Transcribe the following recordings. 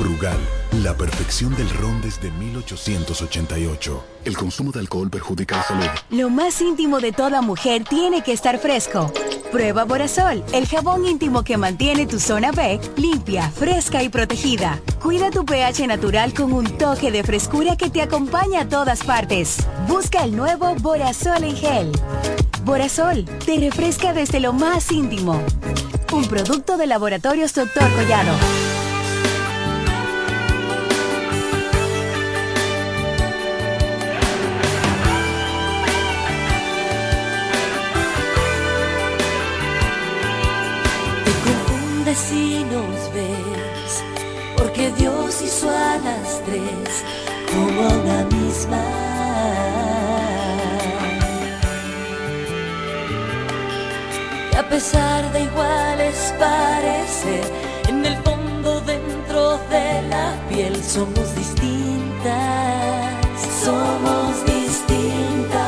Brugal, la perfección del ron desde 1888. El consumo de alcohol perjudica la salud. Lo más íntimo de toda mujer tiene que estar fresco. Prueba Borasol, el jabón íntimo que mantiene tu zona B limpia, fresca y protegida. Cuida tu pH natural con un toque de frescura que te acompaña a todas partes. Busca el nuevo Borasol en gel. Borasol te refresca desde lo más íntimo. Un producto de Laboratorios Dr. Collado. Misma. Y a pesar de iguales parecer, en el fondo dentro de la piel somos distintas, somos distintas.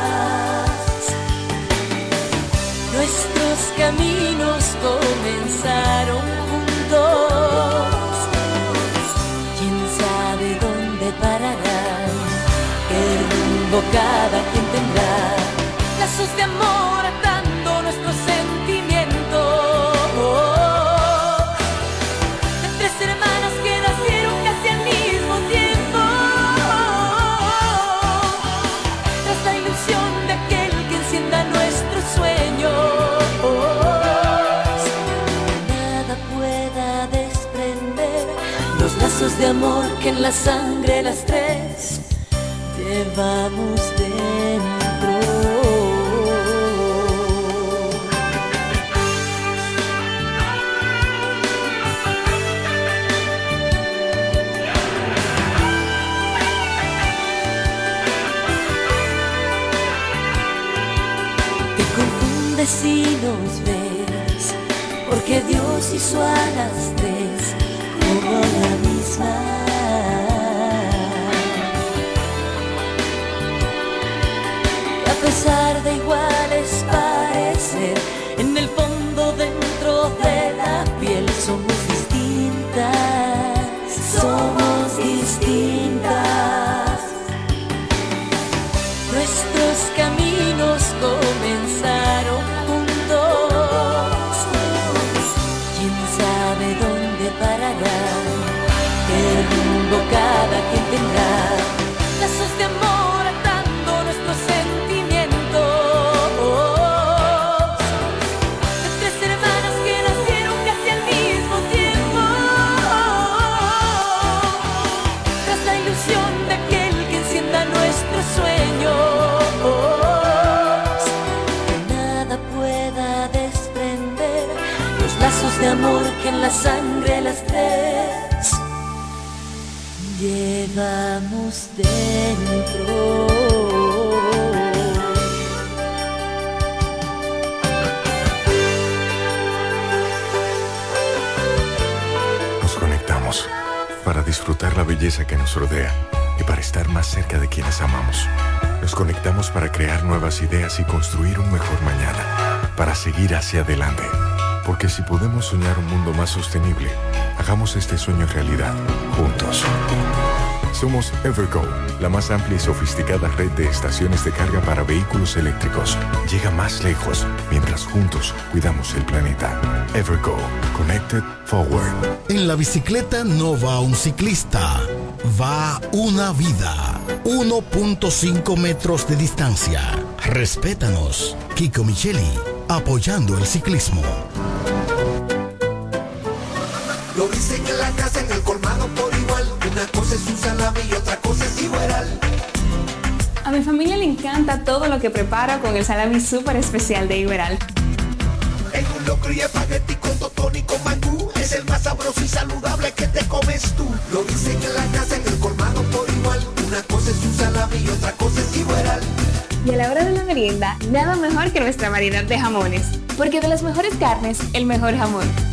Nuestros caminos comenzaron ¿Quién cada quien tendrá? Lazos de amor atando nuestros sentimientos. De tres hermanas que nacieron casi al mismo tiempo. Tras la ilusión de aquel que encienda nuestro sueño. Nada pueda desprender los lazos de amor que en la sangre las tres llevamos dentro. Te confundes si nos ves, porque Dios hizo a las tres como la misma. Y a pesar sangre las tres llevamos dentro. Nos conectamos para disfrutar la belleza que nos rodea y para estar más cerca de quienes amamos. Nos conectamos para crear nuevas ideas y construir un mejor mañana, para seguir hacia adelante. Porque si podemos soñar un mundo más sostenible, hagamos este sueño realidad, juntos. Somos Evergo, la más amplia y sofisticada red de estaciones de carga para vehículos eléctricos. Llega más lejos mientras juntos cuidamos el planeta. Evergo, Connected Forward. En la bicicleta no va un ciclista, va una vida. 1.5 metros de distancia. Respétanos. Kiko Micheli, apoyando el ciclismo. Mi familia le encanta todo lo que preparo con el salami súper especial de Iberal. En un locro y espagueti con totón y con mangú. Es el más sabroso y saludable que te comes tú. Lo dicen en la casa, en el colmado por igual. Una cosa es un salami y otra cosa es igual. Y a la hora de la merienda, nada mejor que nuestra variedad de jamones. Porque de las mejores carnes, el mejor jamón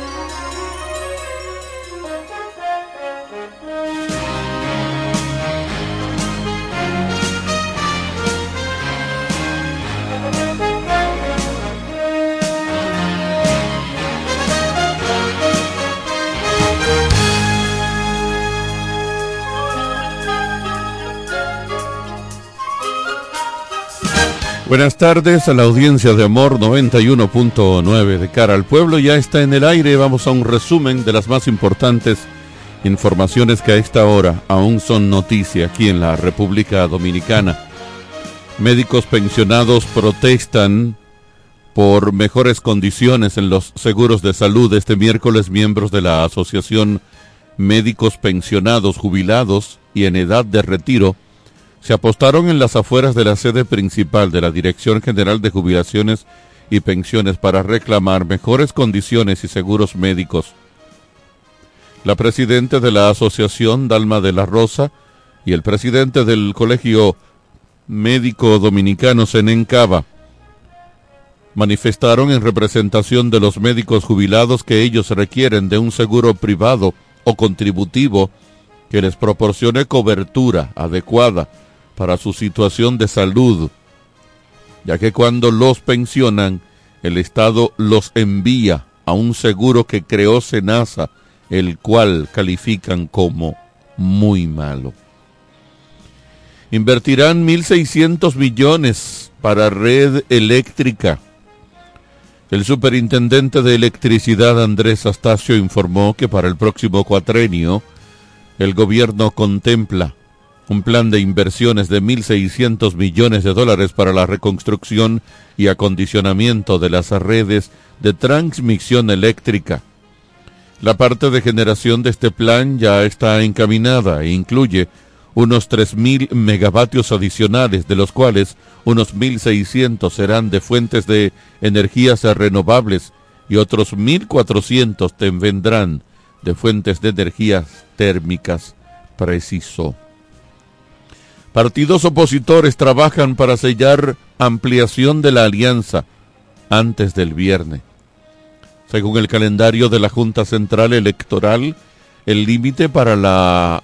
Buenas tardes a la audiencia de Amor 91.9 de cara al pueblo. Ya está en el aire. Vamos a un resumen de las más importantes informaciones que a esta hora aún son noticia aquí en la República Dominicana. Médicos pensionados protestan por mejores condiciones en los seguros de salud. Este miércoles miembros de la Asociación Médicos Pensionados Jubilados y en edad de retiro se apostaron en las afueras de la sede principal de la Dirección General de Jubilaciones y Pensiones para reclamar mejores condiciones y seguros médicos. La presidenta de la Asociación, Dalma de la Rosa, y el presidente del Colegio Médico Dominicano, Senencaba, manifestaron en representación de los médicos jubilados que ellos requieren de un seguro privado o contributivo que les proporcione cobertura adecuada para su situación de salud, ya que cuando los pensionan, el Estado los envía a un seguro que creó Senasa, el cual califican como muy malo. Invertirán 1.600 millones para red eléctrica. El superintendente de electricidad Andrés Astacio informó que para el próximo cuatrenio el gobierno contempla un plan de inversiones de 1.600 millones de dólares para la reconstrucción y acondicionamiento de las redes de transmisión eléctrica. La parte de generación de este plan ya está encaminada e incluye unos 3.000 megavatios adicionales, de los cuales unos 1.600 serán de fuentes de energías renovables y otros 1.400 vendrán de fuentes de energías térmicas, precisó. Partidos opositores trabajan para sellar ampliación de la alianza antes del viernes. Según el calendario de la Junta Central Electoral, el límite para la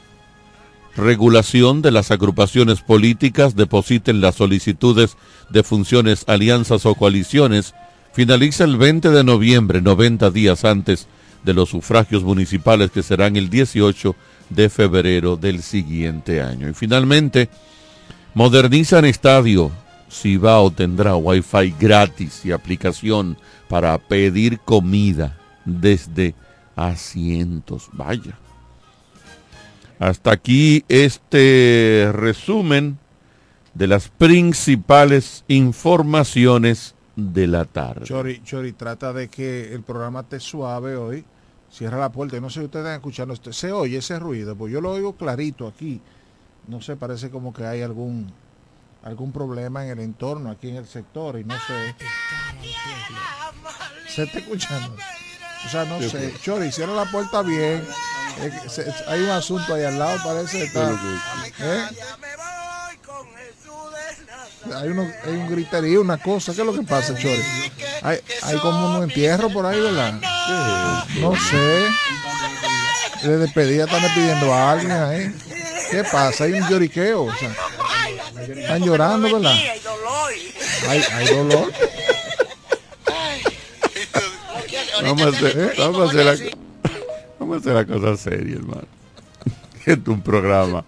regulación de las agrupaciones políticas depositen las solicitudes de funciones, alianzas o coaliciones finaliza el 20 de noviembre, 90 días antes de los sufragios municipales que serán el 18 de febrero del siguiente año. Y finalmente, modernizan estadio. Cibao tendrá wifi gratis y aplicación para pedir comida desde asientos. Vaya. Hasta aquí este resumen de las principales informaciones de la tarde. Chori, Chori, trata de que el programa esté suave hoy Cierra la puerta. No sé si ustedes están escuchando. Se oye ese ruido, pues yo lo oigo clarito aquí. No sé, parece como que hay algún algún problema en el entorno, aquí en el sector, y no sé. Se está escuchando. O sea, no sé. Chori, cierra la puerta bien. hay un asunto ahí al lado, parece. Está, ¿eh? Hay, uno, hay un griterío, una cosa. ¿Qué es lo que pasa, Chori? Hay, hay como un entierro por ahí, ¿verdad? No sé. De despedida están despidiendo a alguien ahí. ¿Qué pasa? Hay un lloriqueo. O sea, están llorando, ¿verdad? Hay, hay dolor. Vamos a hacer, vamos a hacer la, vamos a hacer la cosa seria, hermano. Es un programa.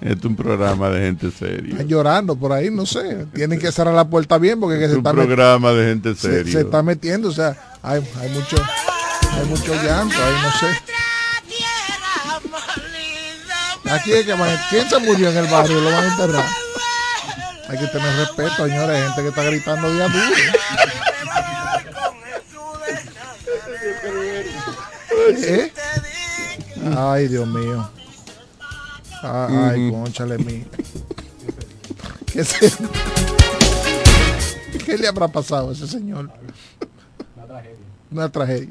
Es un programa de gente seria. Están llorando por ahí, no sé. Tienen que cerrar la puerta bien porque que Es se un está programa de gente se, seria. se está metiendo, o sea, hay, hay mucho hay mucho llanto, ahí no sé. Aquí es que van a- ¿quién se murió en el barrio? Lo van a enterrar. Hay que tener respeto, señores, hay gente que está gritando día duro. ¿Eh? Ay, Dios mío. Ah, Ay, conchale mí. ¿Qué, se- ¿Qué le habrá pasado a ese señor? Una tragedia.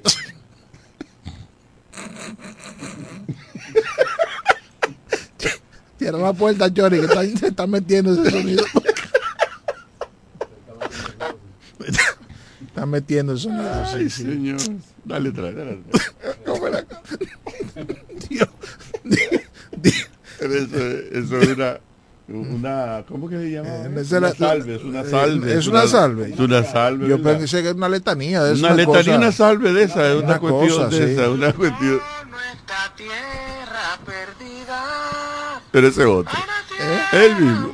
Cierra la puerta, Chori, que está- se está metiendo ese sonido. Está metiendo el sonido. Ay, sí, sí. señor. Dale atrás, dale atrás. ¿Cómo era? Pero eso, eso es una, una, ¿cómo que se llama? Eh, esa Una la- salve, es una eh, salve. es una salve. Es una salve. Yo ¿verdad? pensé que era una letanía. Es una letanía, cosa- una salve de esa, es una, una cuestión cosa, de sí. esa, una cuestión. Pero ese otro. ¿Eh? El mismo.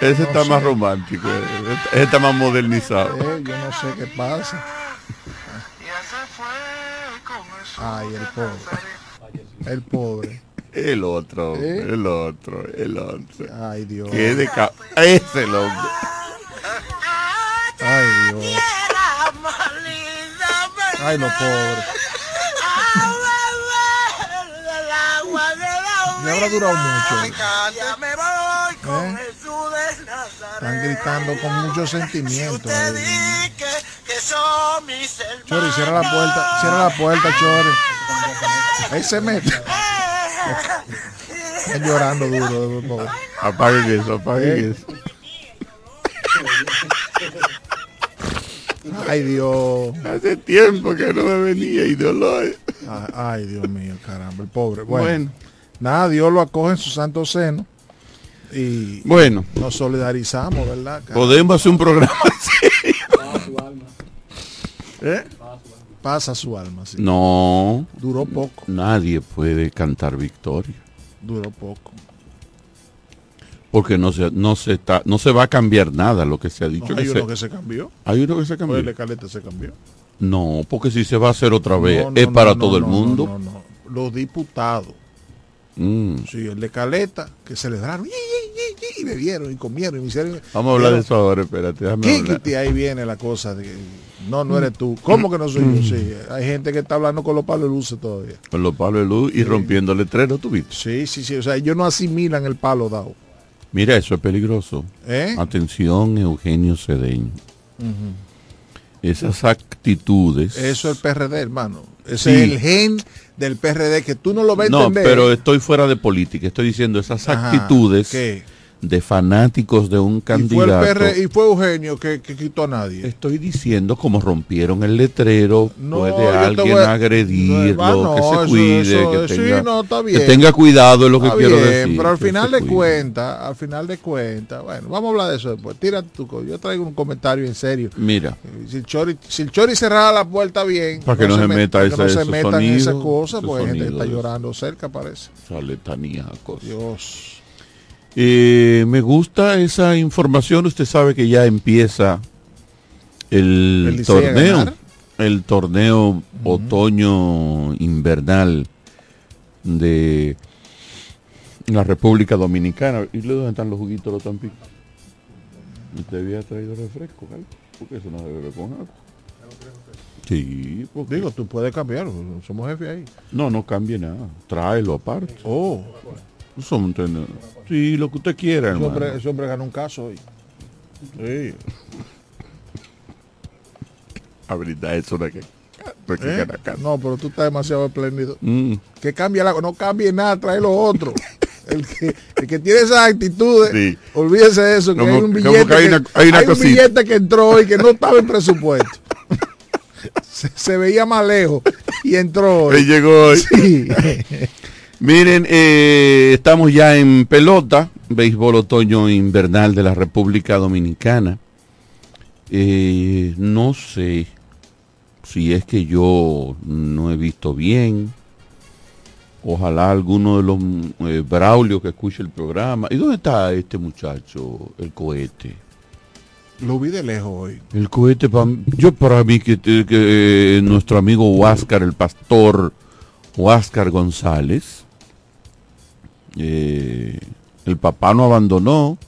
Ese está más romántico, eh, ese está más modernizado. Eh, yo no sé qué pasa. Ay, el pobre. El pobre. El otro, ¿Eh? el otro, el otro. Ay, Dios. Qué de Ese el hombre. Ay, Dios. Ay, los pobres. Me habrá durado mucho. ¿Eh? Están gritando con mucho sentimiento. ahí. Chori, cierra la puerta. Cierra la puerta, Chori. Ahí se mete. Están llorando duro. de pobre. Apaguen eso, apaguen ¿Eh? eso. Ay, Dios. Hace tiempo que no me venía y dolor. Ay, ay, Dios mío, caramba, el pobre. Bueno, Bueno. Nada, Dios lo acoge en su santo seno. Y Bueno. nos solidarizamos, ¿verdad? caramba? Podemos hacer un programa serio. ¿Eh? Pasa su alma, sí. No. Duró poco. Nadie puede cantar victoria. Duró poco. Porque no se, no se está, no se va a cambiar nada lo que se ha dicho. No, que hay se- uno que se cambió. Hay uno que se cambió. Oye, el Caleta se cambió. No, porque si se va a hacer otra vez, No, no, es para todo el mundo. No, no, no. Los diputados. Mm. Sí, el de Caleta, que celebraron y, y, y, y bebieron y comieron y hicieron. Vamos a hablar de eso ahora, espérate. Kikiti, ahí viene la cosa de no, no eres tú. ¿Cómo que no soy Mm. yo? Sí, hay gente que está hablando con los palos de luces todavía. Con los palos de luz y rompiendo letreros, ¿tú viste? Sí, sí, sí. O sea, ellos no asimilan el palo dado. Mira, eso es peligroso. ¿Eh? Atención, Eugenio Cedeño. Esas actitudes. Eso es el PRD, hermano. Ese Sí. es el gen del PRD que tú no lo ves No, entender. pero estoy fuera de política. Estoy diciendo esas Ajá, actitudes ¿qué? De fanáticos de un y fue el candidato. PRD y fue Eugenio que, que quitó a nadie. Estoy diciendo como rompieron el letrero, No, puede alguien a- agredirlo, No, no, que se cuide, eso- que, sí, tenga, no, está que bien. tenga cuidado es lo que quiero decir. Pero al final de cuentas, al final de cuentas, bueno, vamos a hablar de eso después. Tira tu Yo traigo un comentario en serio. Mira, Si el Chori, si el Chori cerrara la puerta bien, Para que no se met- meta esa- no se metan en esas cosas, hay gente está llorando cerca, parece. esa letanía, cosas. Dios. Eh, me gusta esa información. Usted sabe que ya empieza el, torneo, el torneo otoño invernal de la República Dominicana. ¿Y dónde están los juguitos los tampicos? ¿Usted había traído refresco, algo? Porque eso no se bebe con agua. Sí, porque... Digo, tú puedes cambiar, somos jefe ahí. No, no cambie nada. Tráelo aparte. Oh, Son- Sí, lo que usted quiera, ese hermano. hombre, ese hombre ganó un caso hoy. Sí. La verdad es una que... no que ¿Eh? No, pero tú estás demasiado espléndido. Mm. Que cambie la, no cambie nada, trae lo otro. El que, el que tiene esas actitudes, Sí. olvídese de eso, que Como- hay un billete que hay una- hay una hay un billete que entró y que no estaba en presupuesto. se, se veía más lejos y entró. Él llegó hoy. Sí. Miren, eh, estamos ya en pelota, béisbol otoño invernal de la República Dominicana. Eh, no sé si es que yo no he visto bien. Ojalá alguno de los eh, Braulio que escuche el programa. ¿Y dónde está este muchacho, el cohete? Lo vi de lejos hoy. El cohete, yo para mí que, eh, nuestro amigo Huáscar, el pastor Huáscar González, eh, el papá nos abandonó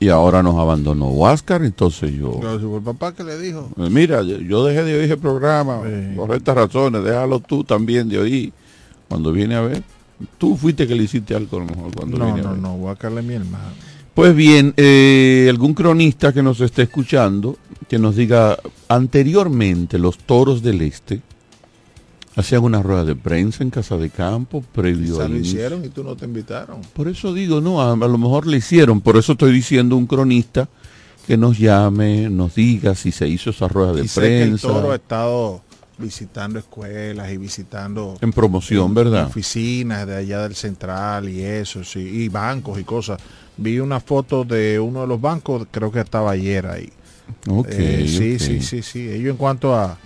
y ahora nos abandonó Huáscar, entonces yo, Pero si fue el papá que le dijo. eh, mira, yo- dejé de oír el programa por estas razones, déjalo tú también de oír. Cuando viene a ver, tú fuiste que le hiciste algo a lo mejor cuando No, viene a no, ver. no, voy a caerle a mi hermano. Pues bien, eh, algún cronista que nos esté escuchando, que nos diga, anteriormente los toros del este hacían una rueda de prensa en Casa de Campo previo Quizá al lo hicieron y tú no te invitaron. Por eso digo, no, a, a lo mejor le hicieron, por eso estoy diciendo un cronista que nos llame, nos diga si se hizo esa rueda de Y sé que el prensa. toro ha estado visitando escuelas y visitando En promoción, ¿verdad? Oficinas de allá del central y eso, sí, y bancos y cosas. Vi una foto de uno de los bancos, creo que estaba ayer ahí. Ok, Eh, sí, sí, sí, sí. Ellos en cuanto a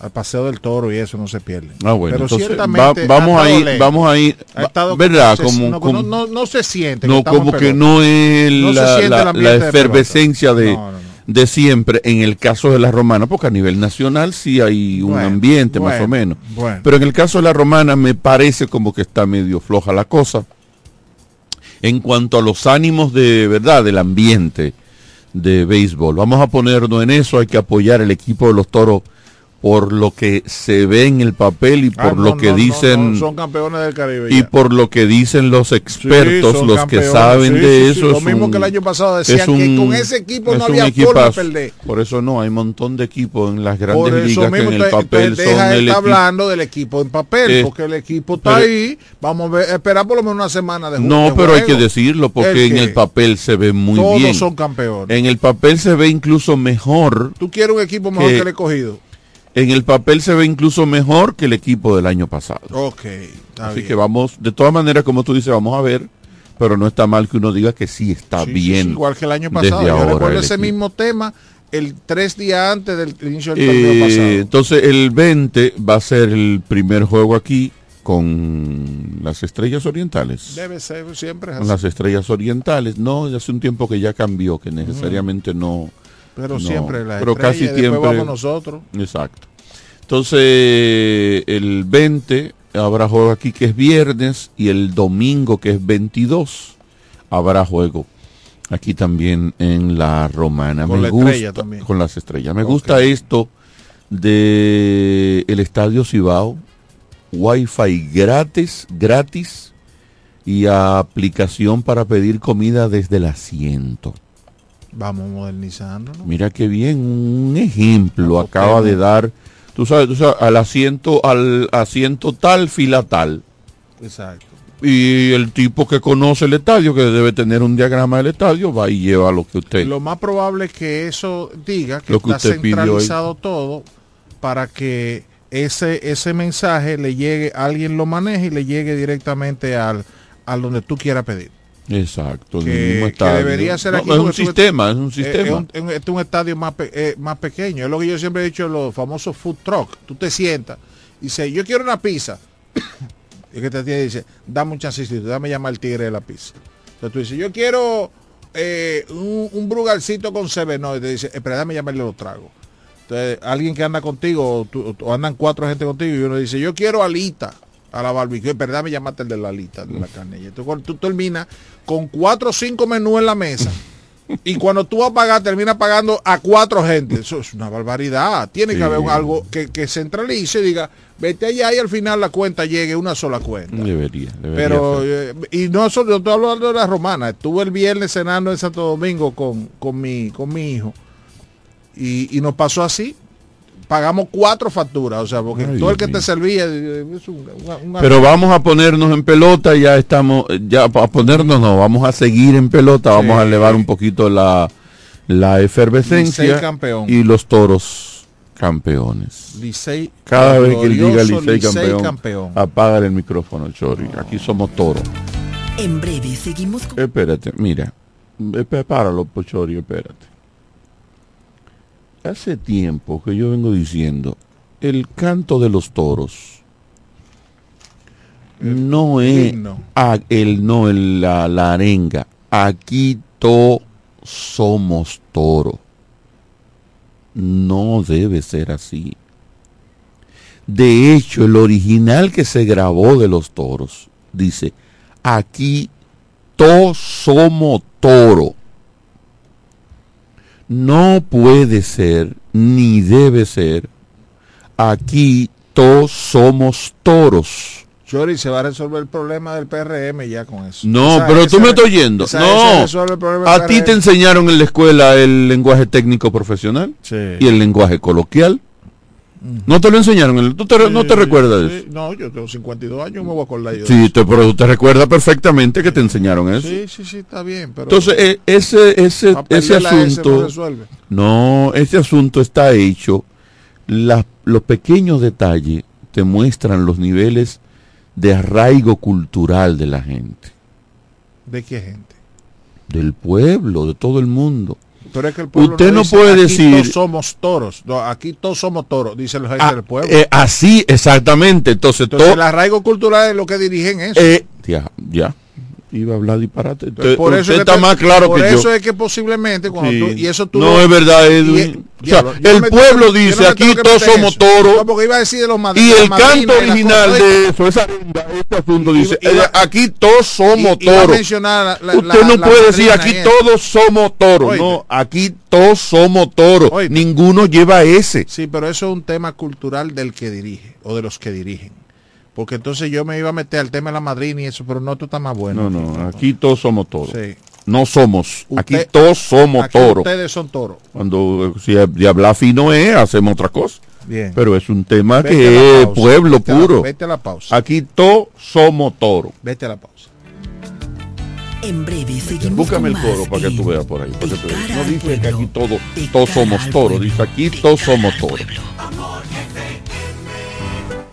al paseo del toro y eso no se pierden. Ah, bueno, Pero entonces ciertamente va- vamos ha a estado ir, lejos. vamos a ir, Ha estado ¿verdad? como- Como, no, como- no, no, no se siente. no como que no es No se la, de efervescencia de, No, no, no. de siempre en el caso de la romana, porque a nivel nacional sí hay un Bueno, ambiente más o menos. bueno. Pero en el caso de la romana me parece como que está medio floja la cosa. En cuanto a los ánimos de verdad del ambiente de béisbol, vamos a ponernos en eso, hay que apoyar el equipo de los toros por lo que se ve en el papel y por Ah, no, lo que no, no, son campeones del Caribe. y por lo que dicen los expertos, son los campeones, que saben sí, de sí, eso. lo es mismo un- que el año pasado decían es que un- con ese equipo no un había forma de perder. Por eso no, hay un montón de equipos en las grandes Por eso ligas que en el te- papel te son deja el estar equipo. hablando del equipo en papel, Eh, porque el equipo está pero- ahí. Vamos a ver, esperar por lo menos una semana de No, de pero hay que decirlo porque El en el papel se ve muy todos bien. son campeones. En el papel se ve incluso mejor. Tú quieres un equipo mejor que- que, el escogido. En el papel se ve incluso mejor que el equipo del año pasado. Ok, está Así bien. que vamos, de todas maneras, como tú dices, vamos a ver, pero no está mal que uno diga que sí está Sí, bien. sí, igual que el año pasado. Yo recuerdo ese equipo. mismo tema el tres días antes del inicio del torneo Eh, pasado. entonces el 20 va a ser el primer juego aquí con las estrellas orientales. Debe ser siempre es Con las estrellas orientales. No, ya hace un tiempo que ya cambió, que necesariamente no. Pero no, siempre la pero estrella casi y siempre. vamos nosotros. Exacto. Entonces, el 20 habrá juego aquí que es viernes y el domingo que es 22 habrá juego aquí también en la romana. Con Me la gusta estrella también. con las estrellas. Me gusta esto de el Estadio Cibao, Wi-Fi gratis, gratis y aplicación para pedir comida desde el asiento. Vamos modernizando. ¿no? Mira qué bien, un ejemplo acaba de dar, tú sabes, tú sabes, al asiento, al asiento tal, fila tal. Exacto. Y el tipo que conoce el estadio, que debe tener un diagrama del estadio, va y lleva lo que usted. Lo más probable es que eso diga que Lo que está usted centralizado todo para que ese ese mensaje le llegue, alguien lo maneje y le llegue directamente al, al donde tú quieras pedir. Exacto, en el Que, mismo que estadio. debería ser No, aquí. es un sistema, es un eh, sistema. Es un, es un- este es un estadio más, pe- eh, más pequeño. Es lo que yo siempre he dicho, los famosos food truck. Tú te sientas y dices, yo quiero una pizza. y que te atiende y dice, dame un chancecito, dame llamar al tigre de la pizza. Entonces tú dices, yo quiero eh, un, un brugalcito con no Y te dice, espera, dame llamarle los tragos. Entonces, alguien que anda contigo, o, tú- o andan cuatro gente contigo, y uno dice, yo quiero alita a la barbecue, pero dame llamarte el de la alita, de la Entonces, cuando tú terminas con cuatro o cinco menús en la mesa, y cuando tú vas a pagar, terminas pagando a cuatro gente. Eso es una barbaridad. Tiene Sí. que haber algo que, que centralice y diga, vete allá y al final la cuenta llegue una sola cuenta. Debería, debería Pero, eh, y no solo, yo estoy hablando de la romana. Estuve el viernes cenando en Santo Domingo con, con, mi, con mi hijo. Y, y nos pasó así. Pagamos cuatro facturas, o sea, porque Ay, todo el que te servía eh, es un, una- Pero vamos a ponernos en pelota, ya estamos, ya a ponernos no, vamos a seguir en pelota, vamos a elevar un poquito la, la efervescencia campeón. y los toros campeones. Licey, Cada vez que él diga Licey Licey campeón, campeón. apaga el micrófono, Chori. Aquí somos toros. En breve seguimos con... Espérate, mira. Páralo, Pochori, espérate. Hace tiempo que yo vengo diciendo, el canto de los toros no es a- el no el, la, la arenga. Aquí todos somos toro. No debe ser así. De hecho, el original que se grabó de los toros dice, aquí todos somos toro. No puede ser, ni debe ser, aquí todos somos toros. Chori, se va a resolver el problema del PRM ya con eso. No, Esa- pero esa- tú me estás oyendo. esa- no, a ti te enseñaron en la escuela el lenguaje técnico profesional Sí. y el lenguaje coloquial. No te lo enseñaron, ¿tú te- no te recuerdas sí. eso? No, yo tengo 52 años, me voy a acordar yo. Sí, te, pero te recuerdas perfectamente que te enseñaron eso. Sí, sí, sí, está bien. Pero Entonces, eh, ese, ese, ese asunto, no, ese asunto está hecho, la- los pequeños detalles te muestran los niveles de arraigo cultural de la gente, ¿de qué gente? del pueblo, de todo el mundo. Pero es que el pueblo Usted no dice, puede aquí decir- todos somos toros. No, aquí todos somos toros, dice el jefe Ah, del pueblo. eh, así, exactamente. Entonces, Entonces, to- el arraigo cultural es lo que dirigen eso. eh, ya, ya, iba a hablar disparate. Entonces, Usted, es usted que está te- más claro por que eso yo. es que posiblemente cuando Sí. tú, y eso tú No lo- es verdad, y- Edwin. O sea, diablo, yo el pueblo dice, aquí todos somos eso. toros. No, porque iba a decir de los mad- Y el canto original de eso, esa este asunto dice, iba- aquí todos somos toros. Usted la- no la puede decir, aquí eso. todos somos toros. No, aquí todos somos toros. Ninguno lleva ese. Sí, pero eso es un tema cultural del que dirige o de los que dirigen. Porque entonces yo me iba a meter al tema de la madrina y eso, pero no, tú estás más bueno. No, no, aquí todos somos toros. Sí. No somos, aquí todos somos Aquí toros. Ustedes son toros. Cuando si de hablar fino es, hacemos otra cosa. Bien. Pero es un tema Vete que es pausa, pueblo vete a la- puro. vete a la pausa. Aquí todos somos toros. Vete a la pausa. En breve seguimos Búscame el coro para que tú veas por ahí. para que tú veas. cara No dice que aquí todos, todos somos toros. Dice aquí todos somos toros.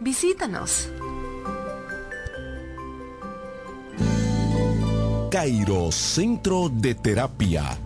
Visítanos. Cairo Centro de Terapia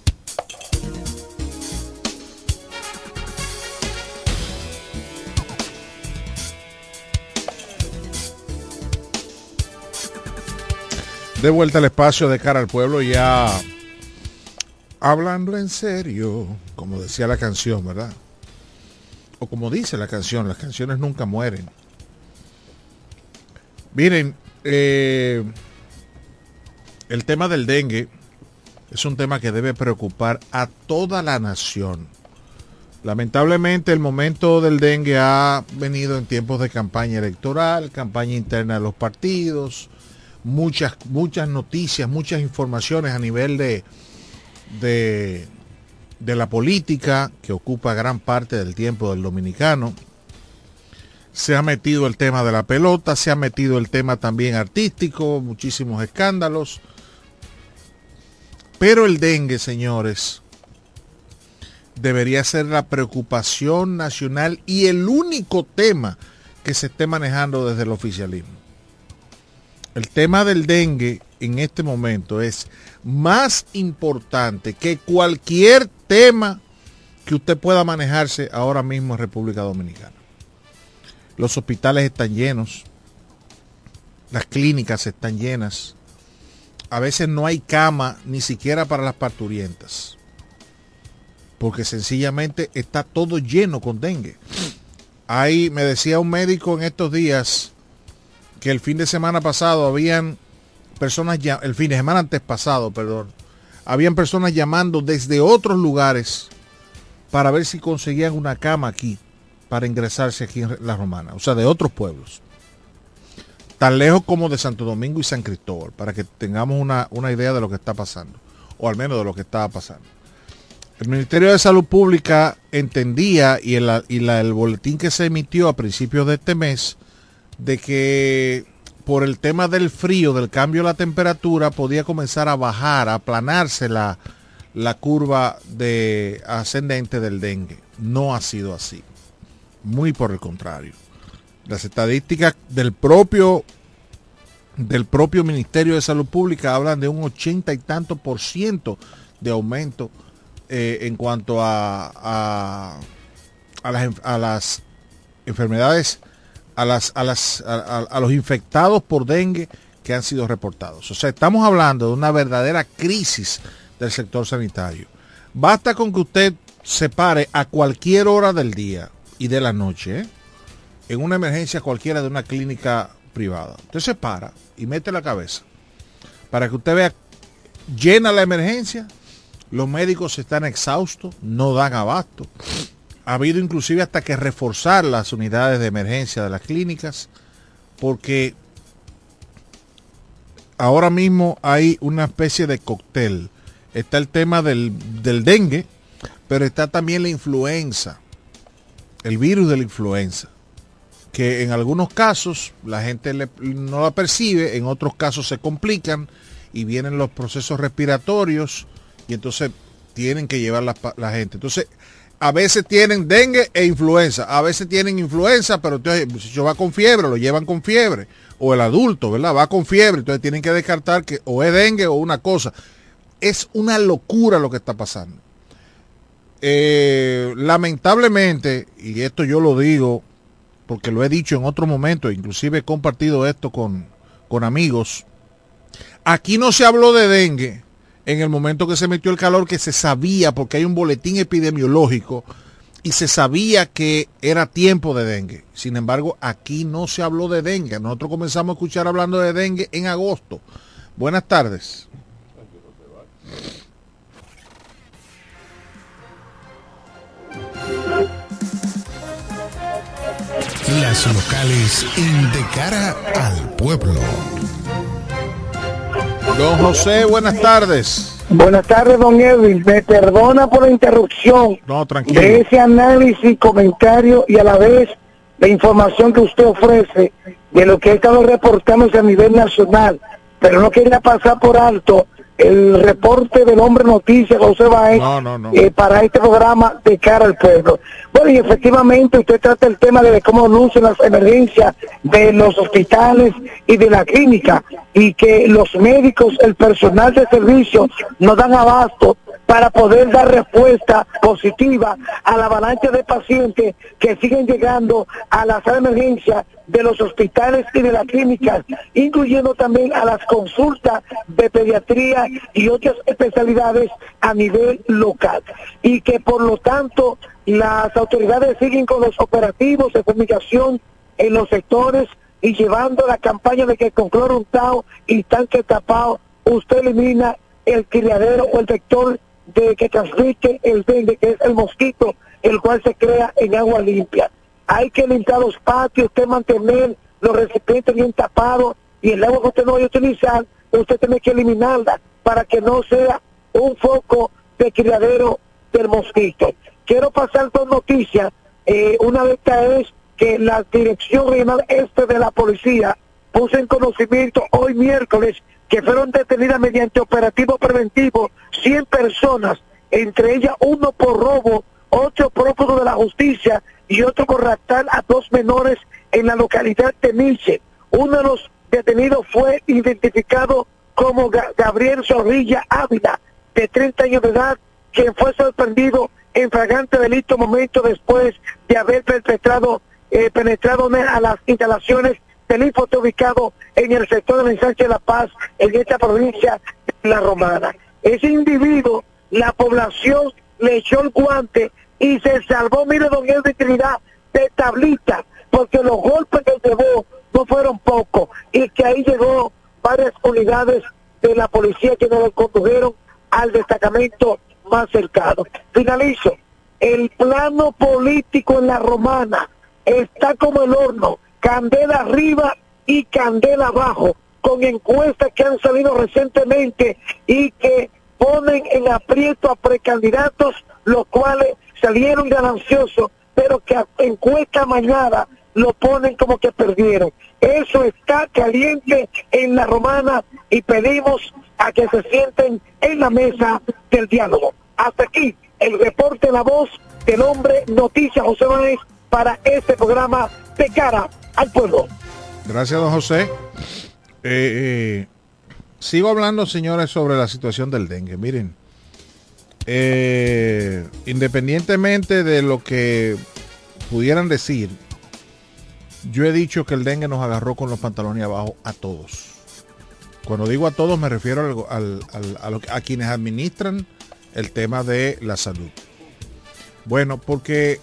De vuelta al espacio de cara al pueblo, ya hablando en serio, como decía la canción, ¿verdad? O como dice la canción, las canciones nunca mueren. Miren, eh, el tema del dengue es un tema que debe preocupar a toda la nación. Lamentablemente el momento del dengue ha venido en tiempos de campaña electoral, campaña interna de los partidos, muchas, muchas noticias, muchas informaciones a nivel de, de, de la política que ocupa gran parte del tiempo del dominicano. Se ha metido el tema de la pelota, se ha metido el tema también artístico, muchísimos escándalos. Pero el dengue, señores, debería ser la preocupación nacional y el único tema que se esté manejando desde el oficialismo el tema del dengue en este momento es más importante que cualquier tema que usted pueda manejarse ahora mismo en República Dominicana. Los hospitales están llenos, las clínicas están llenas, a veces no hay cama ni siquiera para las parturientas, porque sencillamente está todo lleno con dengue. Ahí me decía un médico en estos días, que el fin de semana pasado habían personas, ya, el fin de semana antes pasado, perdón, habían personas llamando desde otros lugares para ver si conseguían una cama aquí para ingresarse aquí en La Romana, o sea, de otros pueblos. Tan lejos como de Santo Domingo y San Cristóbal, para que tengamos una, idea de lo que está pasando, o al menos de lo que estaba pasando. El Ministerio de Salud Pública entendía y, el, y el boletín que se emitió a principios de este mes de que por el tema del frío, del cambio de la temperatura, podía comenzar a bajar, a aplanarse la, la curva de ascendente del dengue. No ha sido así. Muy por el contrario. Las estadísticas del propio del propio Ministerio de Salud Pública hablan de un ochenta y tanto por ciento de aumento eh, en cuanto a, a, las enfermedades a, las, a, las, a, los infectados por dengue que han sido reportados. O sea, estamos hablando de una verdadera crisis del sector sanitario. Basta con que usted se pare a cualquier hora del día y de la noche, ¿eh? en una emergencia cualquiera de una clínica privada. Usted se para y mete la cabeza para que usted vea, llena la emergencia, los médicos están exhaustos, no dan abasto. Ha habido inclusive hasta que reforzar las unidades de emergencia de las clínicas, porque ahora mismo hay una especie de cóctel. Está el tema del, del dengue, pero está también la influenza, el virus de la influenza que en algunos casos la gente no la percibe, en otros casos se complican y vienen los procesos respiratorios y entonces tienen que llevar la, la gente. Entonces, a veces tienen dengue e influenza, a veces tienen influenza, pero entonces si yo va con fiebre, lo llevan con fiebre, o el adulto, ¿verdad? Va con fiebre, entonces tienen que descartar que o es dengue o una cosa. Es una locura lo que está pasando. Eh, lamentablemente, y esto yo lo digo porque lo he dicho en otro momento, inclusive he compartido esto con, con amigos, aquí no se habló de dengue en el momento que se metió el calor, que se sabía, porque hay un boletín epidemiológico, y se sabía que era tiempo de dengue. Sin embargo, aquí no se habló de dengue. Nosotros comenzamos a escuchar hablando de dengue en agosto. Buenas tardes. Las locales De Cara al Pueblo. Don José, buenas tardes. Buenas tardes, don Edwin. Me perdona por la interrupción No, tranquilo. de ese análisis, comentario y a la vez la información que usted ofrece de lo que ha estado reportándose a nivel nacional. Pero no quería pasar por alto el reporte del hombre noticia José Baez No, no, no. eh, para este programa de cara al pueblo. Bueno, y efectivamente usted trata el tema de cómo lucen las emergencias de los hospitales y de la clínica y que los médicos, el personal de servicio no dan abasto para poder dar respuesta positiva a la avalancha de pacientes que siguen llegando a la sala de emergencia de los hospitales y de las clínicas, incluyendo también a las consultas de pediatría y otras especialidades a nivel local. Y que por lo tanto las autoridades siguen con los operativos de comunicación en los sectores y llevando la campaña de que con cloro untado y tanque tapado usted elimina el criadero o el vector de que transmite el dengue, que es el mosquito, el cual se crea en agua limpia. Hay que limpiar los patios, usted mantener los recipientes bien tapados y el agua que usted no vaya a utilizar, usted tiene que eliminarla para que no sea un foco de criadero del mosquito. Quiero pasar dos noticias. Eh, una de estas es que la Dirección Regional Este de la Policía puso en conocimiento hoy miércoles que fueron detenidas mediante operativo preventivo 100 personas, entre ellas uno por robo, ocho prófugos de la justicia y otro por raptar a dos menores en la localidad de Miche. Uno de los detenidos fue identificado como Ga- Gabriel Zorrilla Ávila, de 30 años de edad, quien fue sorprendido en flagrante delito momento después de haber perpetrado, eh, penetrado a las instalaciones del Infote ubicado en el sector del ensanche de La Paz, en esta provincia de La Romana. Ese individuo, la población le echó el guante y se salvó, mire, don Edwin Trinidad, de tablita, porque los golpes que llevó no fueron pocos y que ahí llegó varias unidades de la policía que nos condujeron al destacamento más cercano. Finalizo. El plano político en la romana está como el horno, candela arriba y candela abajo, con encuestas que han salido recientemente y que ponen en aprieto a precandidatos, los cuales salieron gananciosos, pero que a encuesta mañana lo ponen como que perdieron. Eso está caliente en la romana y pedimos a que se sienten en la mesa del diálogo. Hasta aquí el reporte La Voz del hombre Noticias José Báez para este programa de cara al pueblo. Gracias, don José. Eh, eh, sigo hablando, señores, sobre la situación del dengue. Miren, eh, independientemente de lo que pudieran decir, yo he dicho que el dengue nos agarró con los pantalones abajo a todos. Cuando digo a todos me refiero al- a quienes administran el tema de la salud. Bueno, porque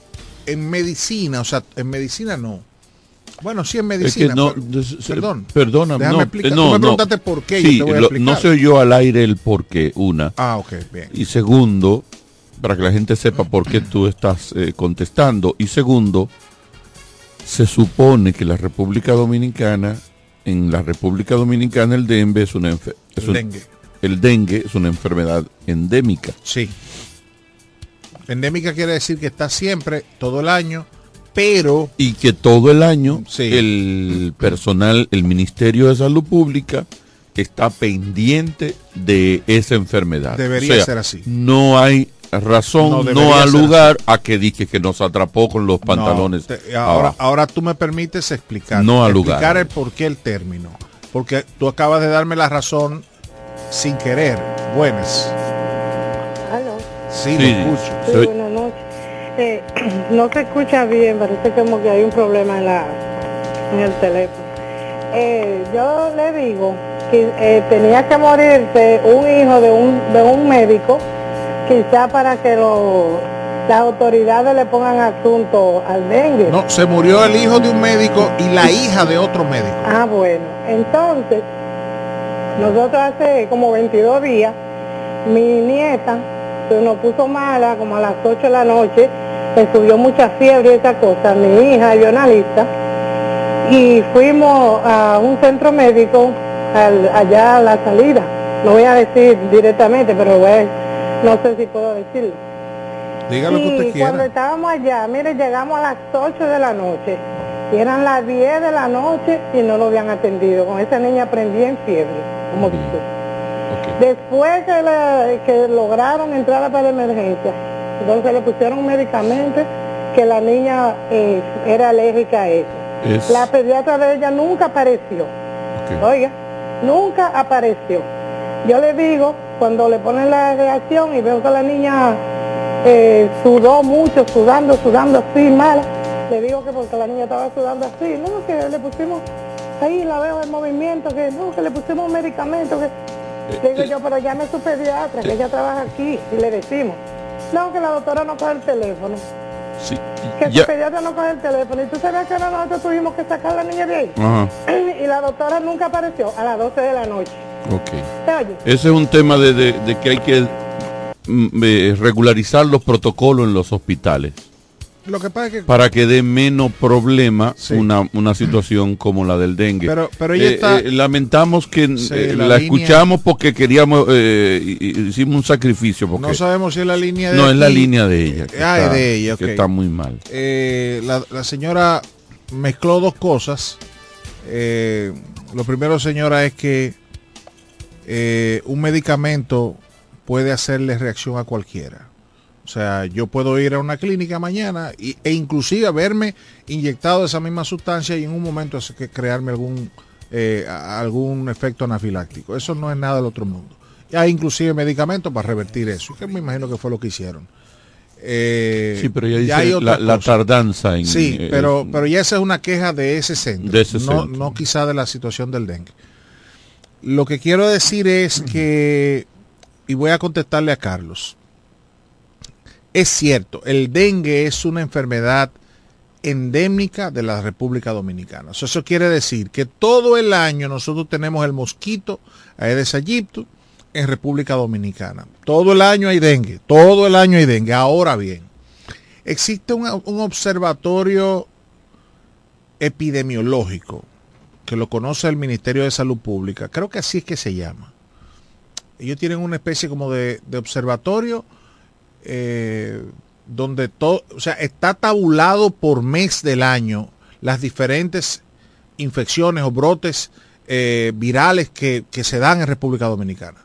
en medicina, o sea, en medicina no. Bueno, sí en Es medicina. que no, pero- des- perdón. perdóname, Déjame no, explicar. Tú no, me no. preguntaste por qué, yo Sí, te voy a lo- explicar. no se oyó al aire el por qué, una. Ah, ok, bien. Y segundo, para que la gente sepa por qué tú estás eh, contestando. Y segundo, se supone que la República Dominicana, en la República Dominicana el dengue es una es un- dengue. el dengue es una enfermedad endémica. Sí. Endémica quiere decir que está siempre, todo el año, pero Y que todo el año el personal, el Ministerio de Salud Pública está pendiente de esa enfermedad. Debería O sea, ser así. No hay No, razón, no, ha ser lugar a que dije que nos atrapó con los pantalones. No, te- ahora, abajo. ahora tú me permites explicar. No al explicar lugar. el por qué el término. Porque tú acabas de darme la razón sin querer. Buenas. Aló. Sí, Sí, lo escucho. Sí, no se escucha bien, parece como que hay un problema en, la, en el teléfono. Eh, yo le digo que eh, tenía que morirse un hijo de un, de un médico, quizá para que lo- las autoridades le pongan asunto al dengue. No, se murió el hijo de un médico y la hija de otro médico. Ah, bueno. Entonces, nosotros hace como 22 días, mi nieta se nos puso mala como a las 8 de la noche, le subió mucha fiebre y esa cosa. Mi hija es jornalista y fuimos a un centro médico al- allá a la salida. No voy a decir directamente, pero voy a- no sé si puedo decirlo. Diga lo que Y usted cuando quiera. estábamos allá, mire, llegamos a las 8 de la noche. Y eran las 10 de la noche y no lo habían atendido. Con esa niña prendía en fiebre, como tú. Después que, le- que lograron entrar para la emergencia, entonces le pusieron un medicamento que la niña eh, era alérgica a eso. Es- La pediatra de ella nunca apareció. Oiga, nunca apareció. Yo le digo, cuando le ponen la reacción y veo que la niña eh, sudó mucho, sudando, sudando así, mal, le digo que porque la niña estaba sudando así, no, que le pusimos, ahí la veo en movimiento, que no, que le pusimos un medicamento, que... Le digo yo, pero llame a su pediatra, que ella trabaja aquí, y le decimos, no, que la doctora no coge el teléfono, Sí, que ya- su pediatra no coge el teléfono, y tú sabes que nosotros tuvimos que sacar a la niña de ahí. Ajá, Y la doctora nunca apareció a las 12 de la noche. ok. Ese es un tema de, de- de que hay que mm, eh, regularizar los protocolos en los hospitales Lo que pasa es que para que dé menos problema una, una situación como la del dengue. Pero- pero ella Eh, está- eh, lamentamos que Sí, eh, la la, línea- escuchamos porque queríamos, hicimos un sacrificio. Porque no sabemos si es la línea de no es la línea de ella. que Ah, es está- de ella, que está muy mal. La, la señora mezcló dos cosas. Lo primero, señora, es que un medicamento puede hacerle reacción a cualquiera. O sea, yo puedo ir a una clínica mañana y- e inclusive verme inyectado esa misma sustancia y en un momento crearme algún eh, algún efecto anafiláctico. Eso no es nada del otro mundo. Y hay inclusive medicamentos para revertir eso, que me imagino que fue lo que hicieron. Eh, Sí, pero ella dice hay la, la tardanza en... Sí, eh, pero, pero ya esa es una queja de ese centro, De ese no, centro. no quizá de la situación del dengue. Lo que quiero decir es que, y voy a contestarle a Carlos, es cierto, el dengue es una enfermedad endémica de la República Dominicana. Eso quiere decir que todo el año nosotros tenemos el mosquito Aedes aegypti en República Dominicana. Todo el año hay dengue, todo el año hay dengue. Ahora bien, existe un, observatorio epidemiológico que lo conoce el Ministerio de Salud Pública, creo que así es que se llama. Ellos tienen una especie como de observatorio eh, donde todo, o sea, está tabulado por mes del año las diferentes infecciones o brotes eh, virales que, que se dan en República Dominicana.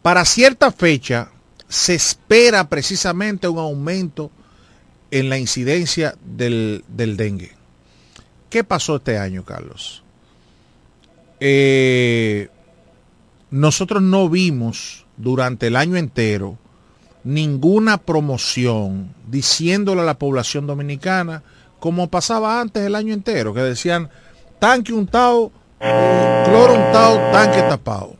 Para cierta fecha se espera precisamente un aumento en la incidencia del, del dengue. ¿Qué pasó este año, Carlos? Eh, nosotros no vimos durante el año entero ninguna promoción diciéndole a la población dominicana como pasaba antes el año entero, que decían tanque untado, cloro untado, tanque tapado.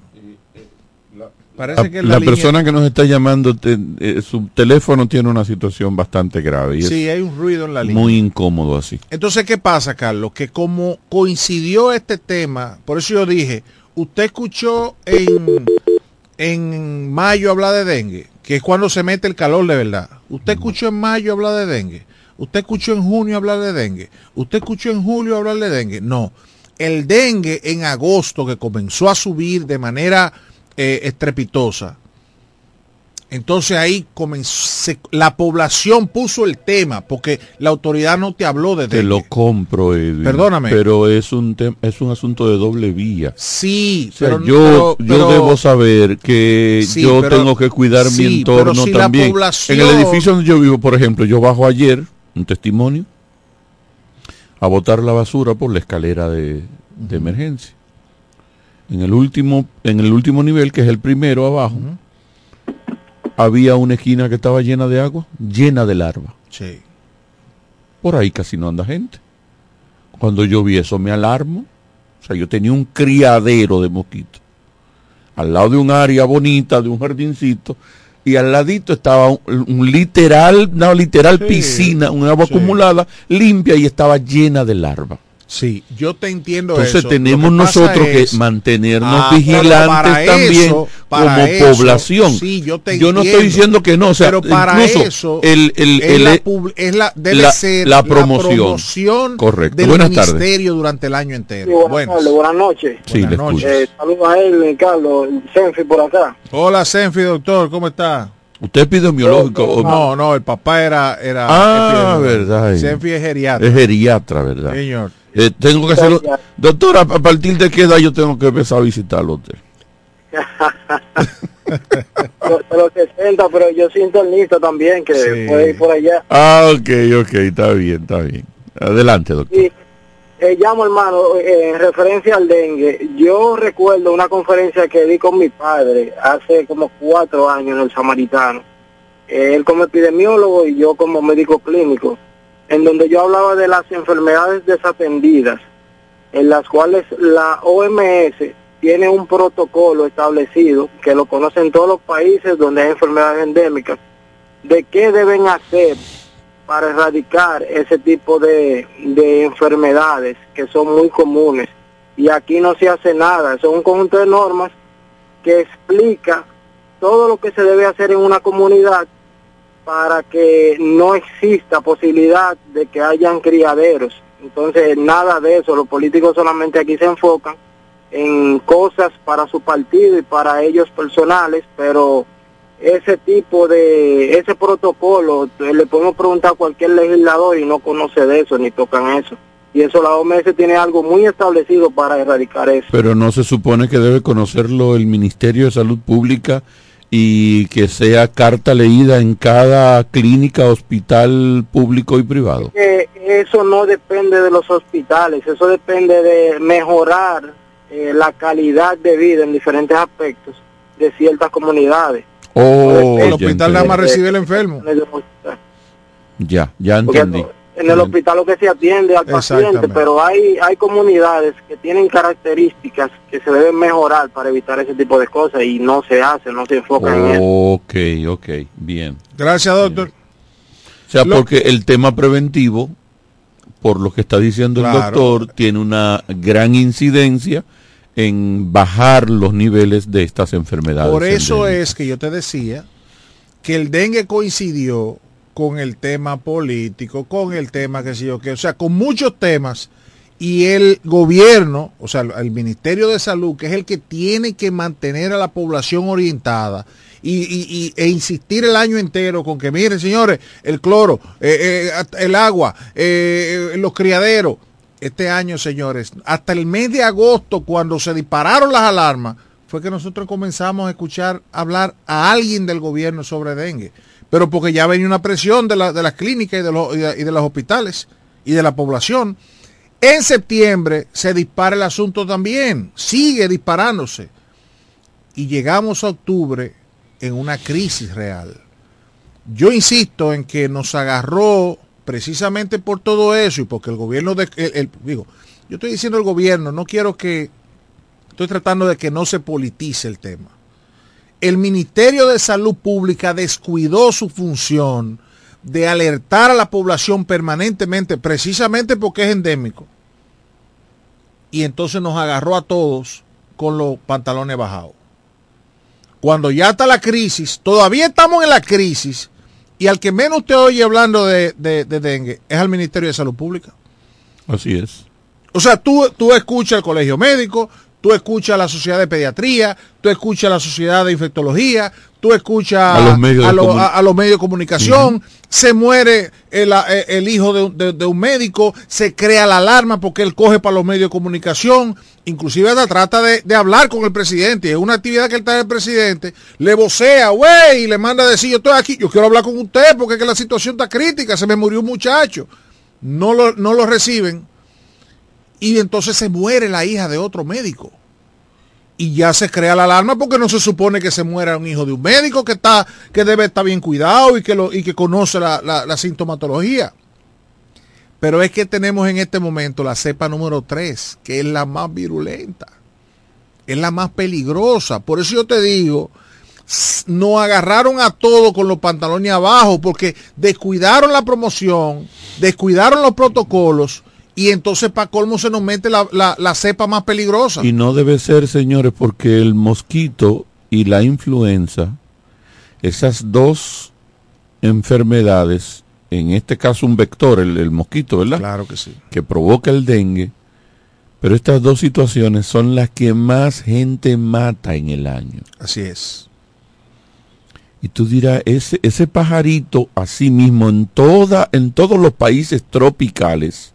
Parece La, que la persona que nos está llamando, te- eh, su teléfono tiene una situación bastante grave. Y Sí, hay un ruido en la línea. muy incómodo así. Entonces, ¿qué pasa, Carlos? Que como coincidió este tema, por eso yo dije, usted escuchó en, en mayo hablar de dengue, que es cuando se mete el calor de verdad. Usted escuchó en mayo hablar de dengue. Usted escuchó en junio hablar de dengue. Usted escuchó en julio hablar de dengue. No. El dengue en agosto, que comenzó a subir de manera eh, estrepitosa, entonces ahí comenzó, se- la población puso el tema, porque la autoridad no te habló de Te dengue. lo compro, Edwin. Perdóname. Pero es un es un asunto de doble vía. Sí, O sea, pero yo, pero- yo debo saber que Sí, yo pero- tengo que cuidar sí, mi entorno si la también. población- En el edificio donde yo vivo, por ejemplo, yo bajo ayer un testimonio a botar la basura por la escalera de, de emergencia. En el último, en el último nivel, que es el primero abajo, había una esquina que estaba llena de agua, llena de larva. Sí. Por ahí casi no anda gente. Cuando yo vi eso me alarmo. O sea, yo tenía un criadero de mosquitos. Al lado de un área bonita, de un jardincito. Y al ladito estaba un, un literal, una literal Sí, piscina, un agua sí. acumulada, limpia y estaba llena de larva. Sí, yo te entiendo Entonces eso. Tenemos que nosotros es- que mantenernos Ah, vigilantes para también eso- para como eso, población. sí, yo te no estoy entiendo. diciendo que no, o sea, pero para incluso eso el, el- es el- la pub- es la- debe la- ser la promoción. promoción Correcto. del Buenas tardes. ministerio durante el año entero. Sí, buenas Buenas. tardes, buenas noches. Sí, Buenas escucho. Eh, saludos a él, Carlos, Senfi por acá. Hola, Senfi, doctor, ¿cómo está? ¿Usted es epidemiológico? o- No, no, el papá era... era Ah, epidemiólogo. verdad. Senfi es geriatra. Es geriatra, ¿verdad? Señor. Eh, tengo que hacerlo. Doctora, ¿a partir de qué edad yo tengo que empezar a usted? Yo- de los 60, pero yo soy internista también, que Sí. puede ir por allá. Ah, ok, ok, está bien, está bien. Adelante, doctor. Eh, llamo, hermano, eh, en referencia al dengue. Yo recuerdo una conferencia que di con mi padre hace como cuatro años en el Samaritano. Él como epidemiólogo y yo como médico clínico, en donde yo hablaba de las enfermedades desatendidas, en las cuales la OMS tiene un protocolo establecido, que lo conocen todos los países donde hay enfermedades endémicas, de qué deben hacer para erradicar ese tipo de, de enfermedades que son muy comunes. Y aquí no se hace nada, son un conjunto de normas que explica todo lo que se debe hacer en una comunidad para que no exista posibilidad de que hayan criaderos. Entonces, nada de eso, los políticos solamente aquí se enfocan en cosas para su partido y para ellos personales, pero ese tipo de, ese protocolo, eh, le podemos preguntar a cualquier legislador y no conoce de eso, ni tocan eso. Y eso la OMS tiene algo muy establecido para erradicar eso. Pero no se supone que debe conocerlo el Ministerio de Salud Pública y que sea carta leída en cada clínica, hospital público y privado. eso no depende de los hospitales, eso depende de mejorar eh, la calidad de vida en diferentes aspectos de ciertas comunidades. Oh, el ya hospital nada más recibe el enfermo. Ya, ya Porque entendí. En el hospital lo que se atiende al paciente, pero hay hay comunidades que tienen características que se deben mejorar para evitar ese tipo de cosas y no se hace, no se enfoca en eso. Ok, ok, bien. Gracias, doctor. O sea, Lo- porque el tema preventivo, por lo que está diciendo el doctor, tiene una gran incidencia en bajar los niveles de estas enfermedades. Por eso endémicas. es que yo te decía que el dengue coincidió con el tema político, con el tema que sé yo qué, o sea, con muchos temas y el gobierno, o sea, el Ministerio de Salud, que es el que tiene que mantener a la población orientada y, e insistir el año entero con que, miren, señores, el cloro, eh, eh, el agua, eh, los criaderos. Este año, señores, hasta el mes de agosto, cuando se dispararon las alarmas, fue que nosotros comenzamos a escuchar hablar a alguien del gobierno sobre dengue. Pero porque ya venía una presión de, la- de las clínicas y de, los, y de- los hospitales y de la población. En septiembre se dispara el asunto también, sigue disparándose. Y llegamos a octubre en una crisis real. Yo insisto en que nos agarró precisamente por todo eso y porque el gobierno, de, el- digo, yo estoy diciendo el gobierno, no quiero que, estoy tratando de que no se politice el tema. El Ministerio de Salud Pública descuidó su función de alertar a la población permanentemente, precisamente porque es endémico. Y entonces nos agarró a todos con los pantalones bajados. Cuando ya está la crisis, todavía estamos en la crisis, y al que menos te oye hablando de, de, de dengue es al Ministerio de Salud Pública. Así es. O sea, tú, tú escuchas el colegio médico, tú escuchas la sociedad de pediatría, tú escuchas la sociedad de infectología, tú escuchas A los medios de a, lo- comun- a- a los medios de comunicación, se muere el, eh, el hijo de, un- de- de un médico, se crea la alarma porque él coge para los medios de comunicación, inclusive hasta trata de, de hablar con el presidente, es una actividad que él está en el presidente, le vocea, güey, y le manda a decir, yo estoy aquí, yo quiero hablar con usted porque es que la situación está crítica, se me murió un muchacho. No lo, no lo reciben y entonces se muere la hija de otro médico. Y ya se crea la alarma porque no se supone que se muera un hijo de un médico que está, que debe estar bien cuidado y que lo, y que conoce la, la- la sintomatología. Pero es que tenemos en este momento la cepa número 3, que es la más virulenta. Es la más peligrosa. Por eso yo te digo, nos agarraron a todos con los pantalones abajo porque descuidaron la promoción, descuidaron los protocolos y entonces para colmo se nos mete la, la- la cepa más peligrosa. Y no debe ser, señores, porque el mosquito y la influenza, esas dos enfermedades, en este caso un vector, el, el mosquito, ¿verdad? Claro que sí. Que provoca el dengue, pero estas dos situaciones son las que más gente mata en el año. Así es. Y tú dirás, ese, ese pajarito, así mismo, en, toda, en todos los países tropicales,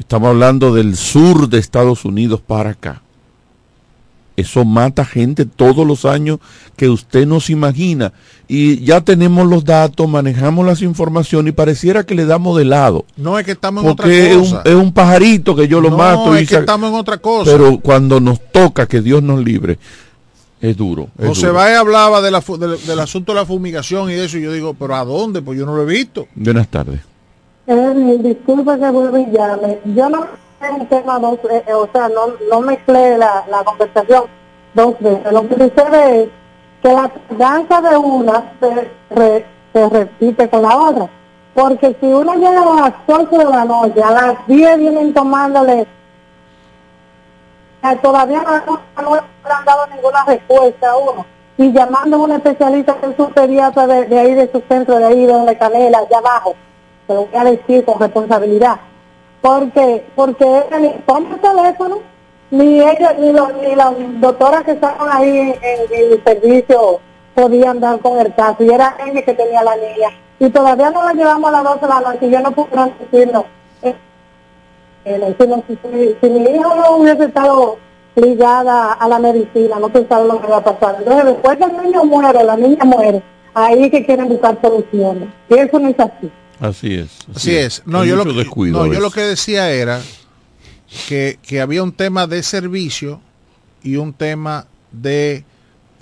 estamos hablando del sur de Estados Unidos para acá, eso mata gente todos los años que usted no se imagina. Y ya tenemos los datos, manejamos las informaciones y pareciera que le damos de lado. No es que estamos en Porque es otra un, cosa. es un pajarito que yo lo no, mato. y es que sa- estamos en otra cosa. Pero cuando nos toca, que Dios nos libre, es duro. es José duro. Báez hablaba de la fu- del, del asunto de la fumigación y eso, y yo digo, ¿pero a dónde? Pues yo no lo he visto. Buenas tardes. Eh, disculpe que vuelva y llame. Yo no un tema dos, eh, eh, o sea, no, no mezclé la, la conversación dos veces. Lo que sucede es que la danza de una se, se repite con la otra. Porque si uno llega a las 8 de la noche, a las 10 vienen tomándole, eh, todavía no, no han dado ninguna respuesta a uno. Y llamando a un especialista que es un pediatra de, de ahí, de su centro, de ahí, de donde Canela, allá abajo, lo voy a decir con responsabilidad. Porque, porque ella ni toma el teléfono, ni ella, ni, los, ni las doctoras que estaban ahí en, el servicio podían dar con el caso. Y era ella que tenía la niña. Y todavía no la llevamos a las 12 de la noche y yo no puedo decirlo. Eh, si, mi hija no hubiese estado ligada a la medicina, no se sabe lo que va a pasar. Entonces, después que el niño muere, la niña muere, ahí que quieren buscar soluciones. Y eso no es así. Así es. Así es. No, yo lo, que- descuido no, a yo lo veces. que decía era que, que había un tema de servicio y un tema de,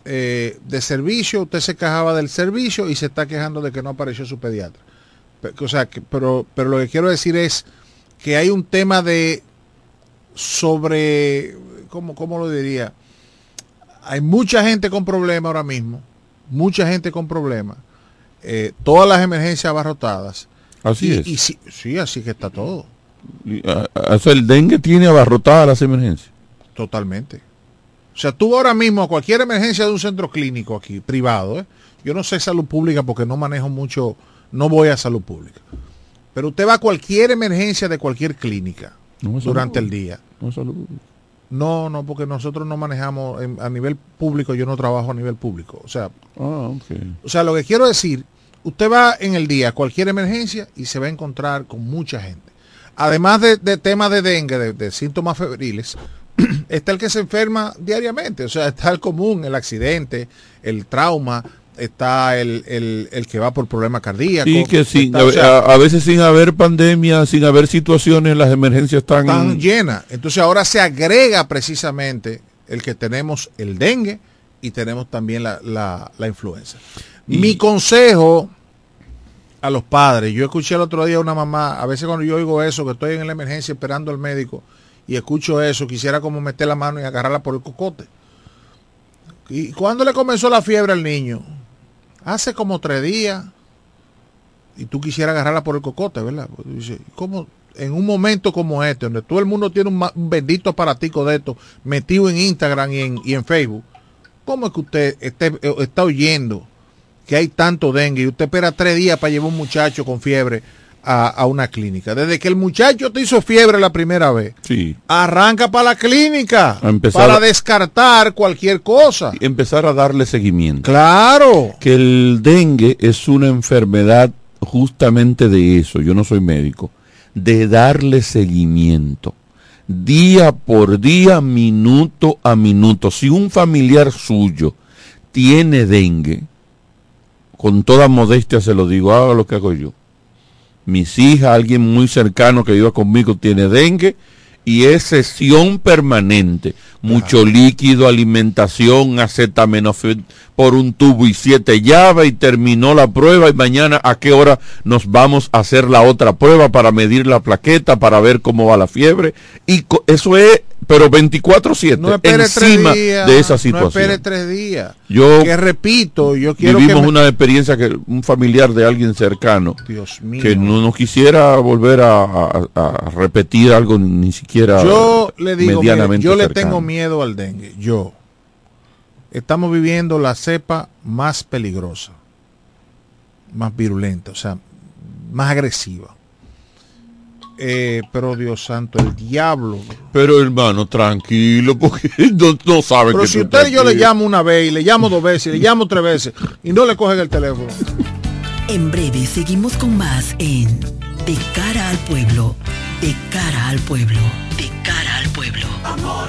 eh, de servicio. Usted se quejaba del servicio y se está quejando de que no apareció su pediatra. Pe- O sea, que- pero, pero lo que quiero decir es que hay un tema de sobre, ¿cómo, cómo lo diría? Hay mucha gente con problemas ahora mismo, mucha gente con problemas, eh, todas las emergencias abarrotadas. Así Y- es. y sí, sí, así que está todo. O sea, el dengue tiene abarrotadas las emergencias. Totalmente. O sea, tú ahora mismo a cualquier emergencia de un centro clínico aquí, privado, ¿eh? yo no sé salud pública porque no manejo mucho, no voy a salud pública. Pero usted va a cualquier emergencia de cualquier clínica No durante el día. No es salud. No, no, porque nosotros no manejamos en- a nivel público, yo no trabajo a nivel público. O sea, Ah, o sea, lo que quiero decir, usted va en el día a cualquier emergencia y se va a encontrar con mucha gente. Además de, de temas de dengue, de, de síntomas febriles, está el que se enferma diariamente. O sea, está el común, el accidente, el trauma, está el, el- el que va por problemas cardíacos. Sí, que sin, está, o sea, a, veces sin haber pandemia, sin haber situaciones, las emergencias están... están llenas. Entonces ahora se agrega precisamente el que tenemos el dengue y tenemos también la, la- la influenza. Mi consejo a los padres, yo escuché el otro día a una mamá, a veces cuando yo oigo eso, que estoy en la emergencia esperando al médico y escucho eso, quisiera como meter la mano y agarrarla por el cocote. ¿Y cuándo le comenzó la fiebre al niño? Hace como tres días. Y tú quisieras agarrarla por el cocote, ¿verdad? Pues ¿cómo? En un momento como este, donde todo el mundo tiene un, bendito aparatico de esto metido en Instagram y en, y en Facebook, ¿cómo es que usted esté, está oyendo que hay tanto dengue y usted espera tres días para llevar un muchacho con fiebre a, a, una clínica. Desde que el muchacho te hizo fiebre la primera vez, sí. arranca para la clínica para a, descartar cualquier cosa. Empezar a darle seguimiento. Claro. Que el dengue es una enfermedad justamente de eso, yo no soy médico, de darle seguimiento. Día por día, minuto a minuto. Si un familiar suyo tiene dengue, con toda modestia se lo digo, haga lo que hago yo mis hijas, alguien muy cercano que viva conmigo tiene dengue y es sesión permanente. Mucho líquido, alimentación, acetaminofén por un tubo y siete llaves y terminó la prueba y mañana a qué hora nos vamos a hacer la otra prueba para medir la plaqueta, para ver cómo va la fiebre. Y eso es pero 24/7 no encima días, de esa situación. No espere tres días. Yo que repito, yo quiero vivimos que me... una experiencia que un familiar de alguien cercano Dios mío. que no, no quisiera volver a, a, a, repetir algo ni siquiera yo le digo, medianamente mire, yo cercano. le tengo miedo al dengue. Yo estamos viviendo la cepa más peligrosa, más virulenta, o sea, más agresiva. Eh, pero Dios santo, el diablo. Pero hermano, tranquilo, porque no, no sabe Pero que si usted y yo le llamo una vez y le llamo dos veces, y le llamo tres veces y no le cogen el teléfono. En breve seguimos con más en De cara al pueblo, de cara al pueblo, de cara al pueblo. Amor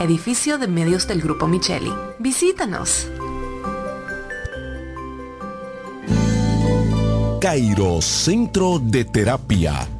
edificio de medios del Grupo Micheli. Visítanos. Cairo Centro de Terapia.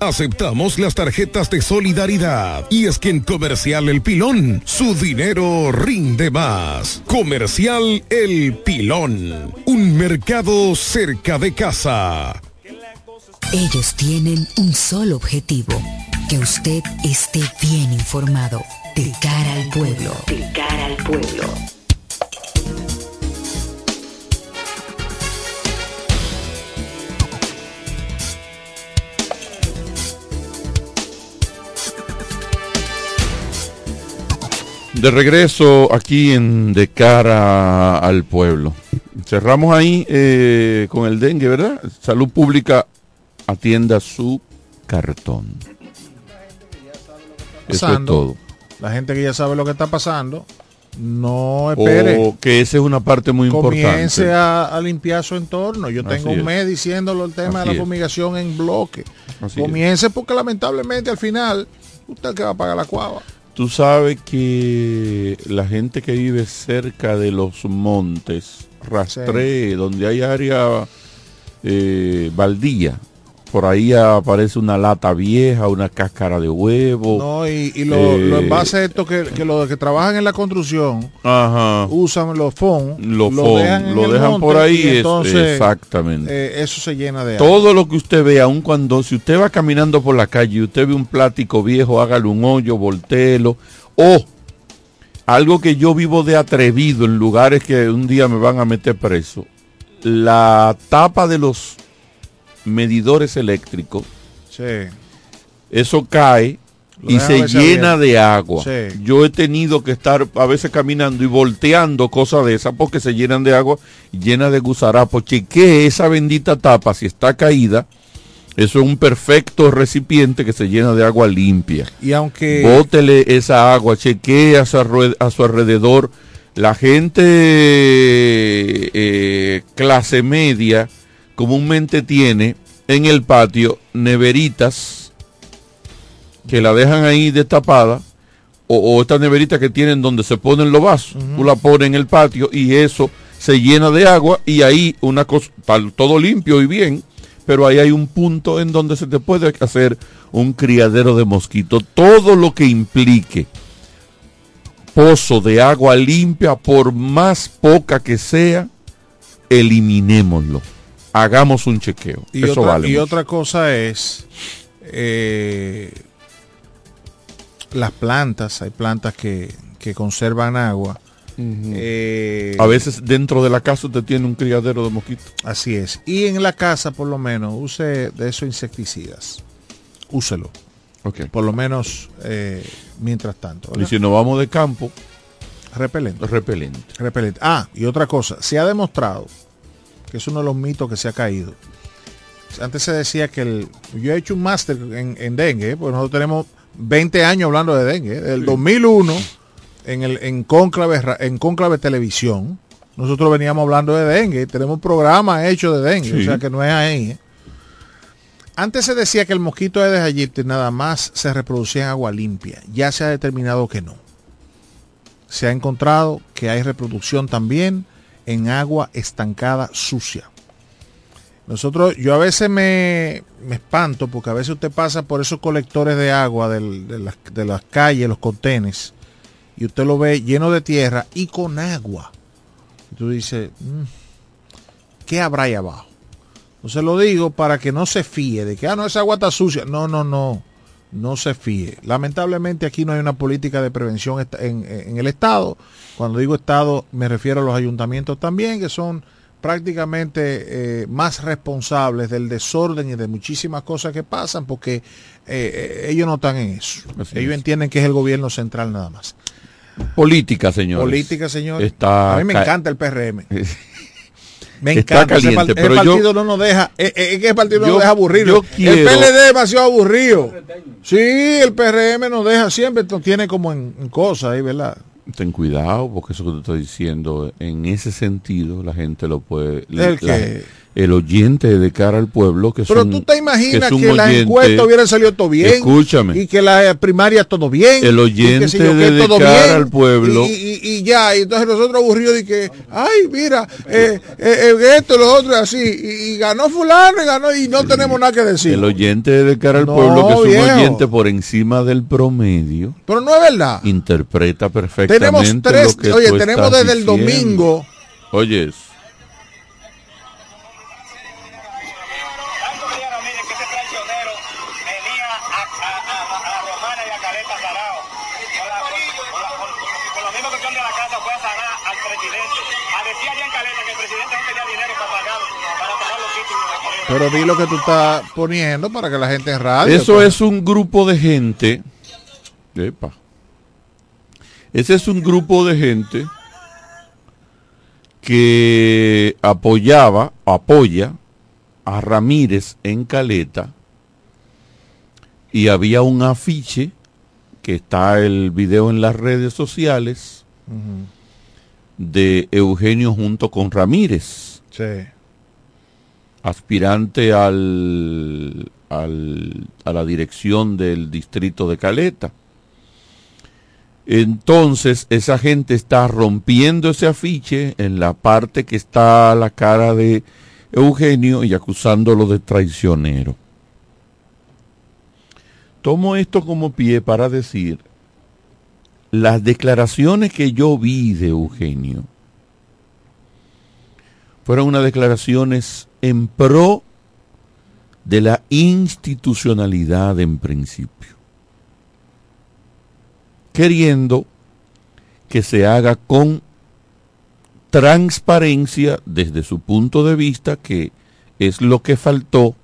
Aceptamos las tarjetas de solidaridad. Y es que en Comercial El Pilón, su dinero rinde más. Comercial El Pilón. Un mercado cerca de casa. Ellos tienen un solo objetivo, que usted esté bien informado, de cara al pueblo, de cara al pueblo. De regreso aquí en De cara al pueblo. Cerramos ahí eh, con el dengue, ¿verdad? Salud Pública atienda su cartón. Eso es todo. La gente que ya sabe lo que está pasando, no espere. O que esa es una parte muy Comience importante. a, a limpiar su entorno. Yo Así tengo un es. mes diciéndolo el tema Así de la fumigación en bloque. Así Comience porque lamentablemente al final usted que va a pagar la cuava. Tú sabes que la gente que vive cerca de los montes, rastree, donde hay área eh, baldía, por ahí aparece una lata vieja, una cáscara de huevo. No, y, y lo, eh, lo envases estos que, que los que trabajan en la construcción Ajá. usan los FON, Lo lo dejan, lo dejan monte por ahí, y es- entonces exactamente. eh, eso se llena de agua. Todo lo que usted ve, aun cuando si usted va caminando por la calle y usted ve un plástico viejo, hágale un hoyo, volteelo. O algo que yo vivo de atrevido en lugares que un día me van a meter preso. La tapa de los medidores eléctricos, Sí. eso cae Lo y se llena de agua. Sí. Yo he tenido que estar a veces caminando y volteando cosas de esas porque se llenan de agua llena de gusarapos. Chequee esa bendita tapa, si está caída, eso es un perfecto recipiente que se llena de agua limpia. Y aunque Bótele esa agua, chequee a su, arrue- a su alrededor. La gente eh, clase media comúnmente tiene en el patio neveritas que la dejan ahí destapada o, o estas neveritas que tienen donde se ponen los vasos. Tú la pones en el patio y eso se llena de agua y ahí una cosa, todo limpio y bien, pero ahí hay un punto en donde se te puede hacer un criadero de mosquitos. Todo lo que implique pozo de agua limpia, por más poca que sea, eliminémoslo. Hagamos un chequeo. Y, Eso otra, vale. y mucho. otra cosa es eh, las plantas, hay plantas que, que conservan agua. Eh, A veces dentro de la casa usted tiene un criadero de mosquitos. Así es. Y en la casa, por lo menos, use de esos insecticidas. Úselo. Por lo menos eh, mientras tanto. Y si nos vamos de campo, repelente. Repelente. Repelente. Ah, y otra cosa, se ha demostrado que es uno de los mitos que se ha caído. Antes se decía que el, yo he hecho un máster en, en dengue, porque nosotros tenemos 20 años hablando de dengue. ¿eh? Del 2001, en, el, en, Cónclave, Ra- en Cónclave Televisión, nosotros veníamos hablando de dengue. Tenemos un programa hecho de dengue, Sí. o sea que no es ahí. ¿eh? Antes se decía que el mosquito Aedes aegypti nada más se reproducía en agua limpia. Ya se ha determinado que no. Se ha encontrado que hay reproducción también en agua estancada sucia. Nosotros, yo a veces me, me espanto porque a veces usted pasa por esos colectores de agua de, las, de las calles, los contenes, y usted lo ve lleno de tierra y con agua. Y tú dices, "Mm, qué habrá ahí abajo. Entonces lo digo para que no se fíe de que, ah, no, esa agua está sucia. No, no, no, no se fíe. Lamentablemente aquí no hay una política de prevención en, en el Estado. Cuando digo Estado me refiero a los ayuntamientos también, que son prácticamente eh, más responsables del desorden y de muchísimas cosas que pasan porque eh, eh, ellos no están en eso. ellos entienden que es el gobierno central nada más. Política, señor. Política, señor. Está a mí me encanta el PRM. Me encanta. Caliente, ese, partido no nos deja, es, que el partido no nos deja aburrir. el PLD es demasiado aburrido. Sí, el PRM nos deja siempre, nos tiene como en, en cosas ahí, ¿verdad? Ten cuidado, porque eso que te estoy diciendo, en ese sentido, la gente lo puede. ¿El, el oyente de cara al pueblo que Pero tú te imaginas que, las encuestas hubieran salido todo bien. Escúchame. Y que la primaria todo bien. El oyente de cara al pueblo. Y, ya, y entonces nosotros aburridos de que, ay, mira, eh, eh, eh esto, lo otro, así. Y, ganó fulano y ganó y no tenemos nada que decir. El oyente de cara al pueblo, que es un oyente por encima del promedio. Pero no es verdad. Interpreta perfectamente. Tenemos tres, oye, tenemos desde el domingo. Oye, Pero di lo que tú estás poniendo para que la gente en radio. Eso pues. es un grupo de gente. Epa. Ese es un grupo de gente que apoyaba, apoya a Ramírez en Caleta y había un afiche que está el video en las redes sociales de Eugenio junto con Ramírez. Sí aspirante al, a la dirección del distrito de Caleta. Entonces esa gente está rompiendo ese afiche en la parte que está a la cara de Eugenio y acusándolo de traicionero. Tomo esto como pie para decir las declaraciones que yo vi de Eugenio fueron unas declaraciones en pro de la institucionalidad en principio, queriendo que se haga con transparencia desde su punto de vista, que es lo que faltó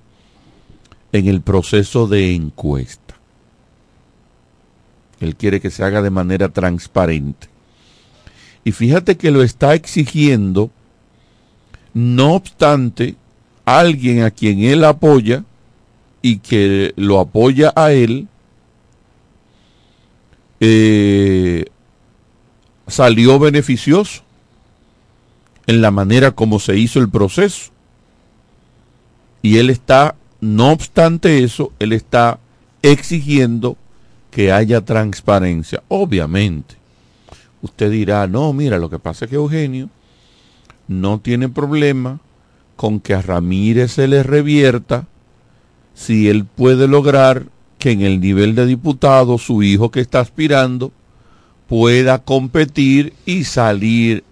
en el proceso de encuesta. Él quiere que se haga de manera transparente. Y fíjate que lo está exigiendo no obstante, alguien a quien él apoya y que lo apoya a él, eh, salió beneficioso en la manera como se hizo el proceso. Y él está, no obstante eso, él está exigiendo que haya transparencia. Obviamente, usted dirá, no, mira, lo que pasa es que Eugenio no tiene problema con que a Ramírez se le revierta si él puede lograr que en el nivel de diputado su hijo que está aspirando pueda competir y salir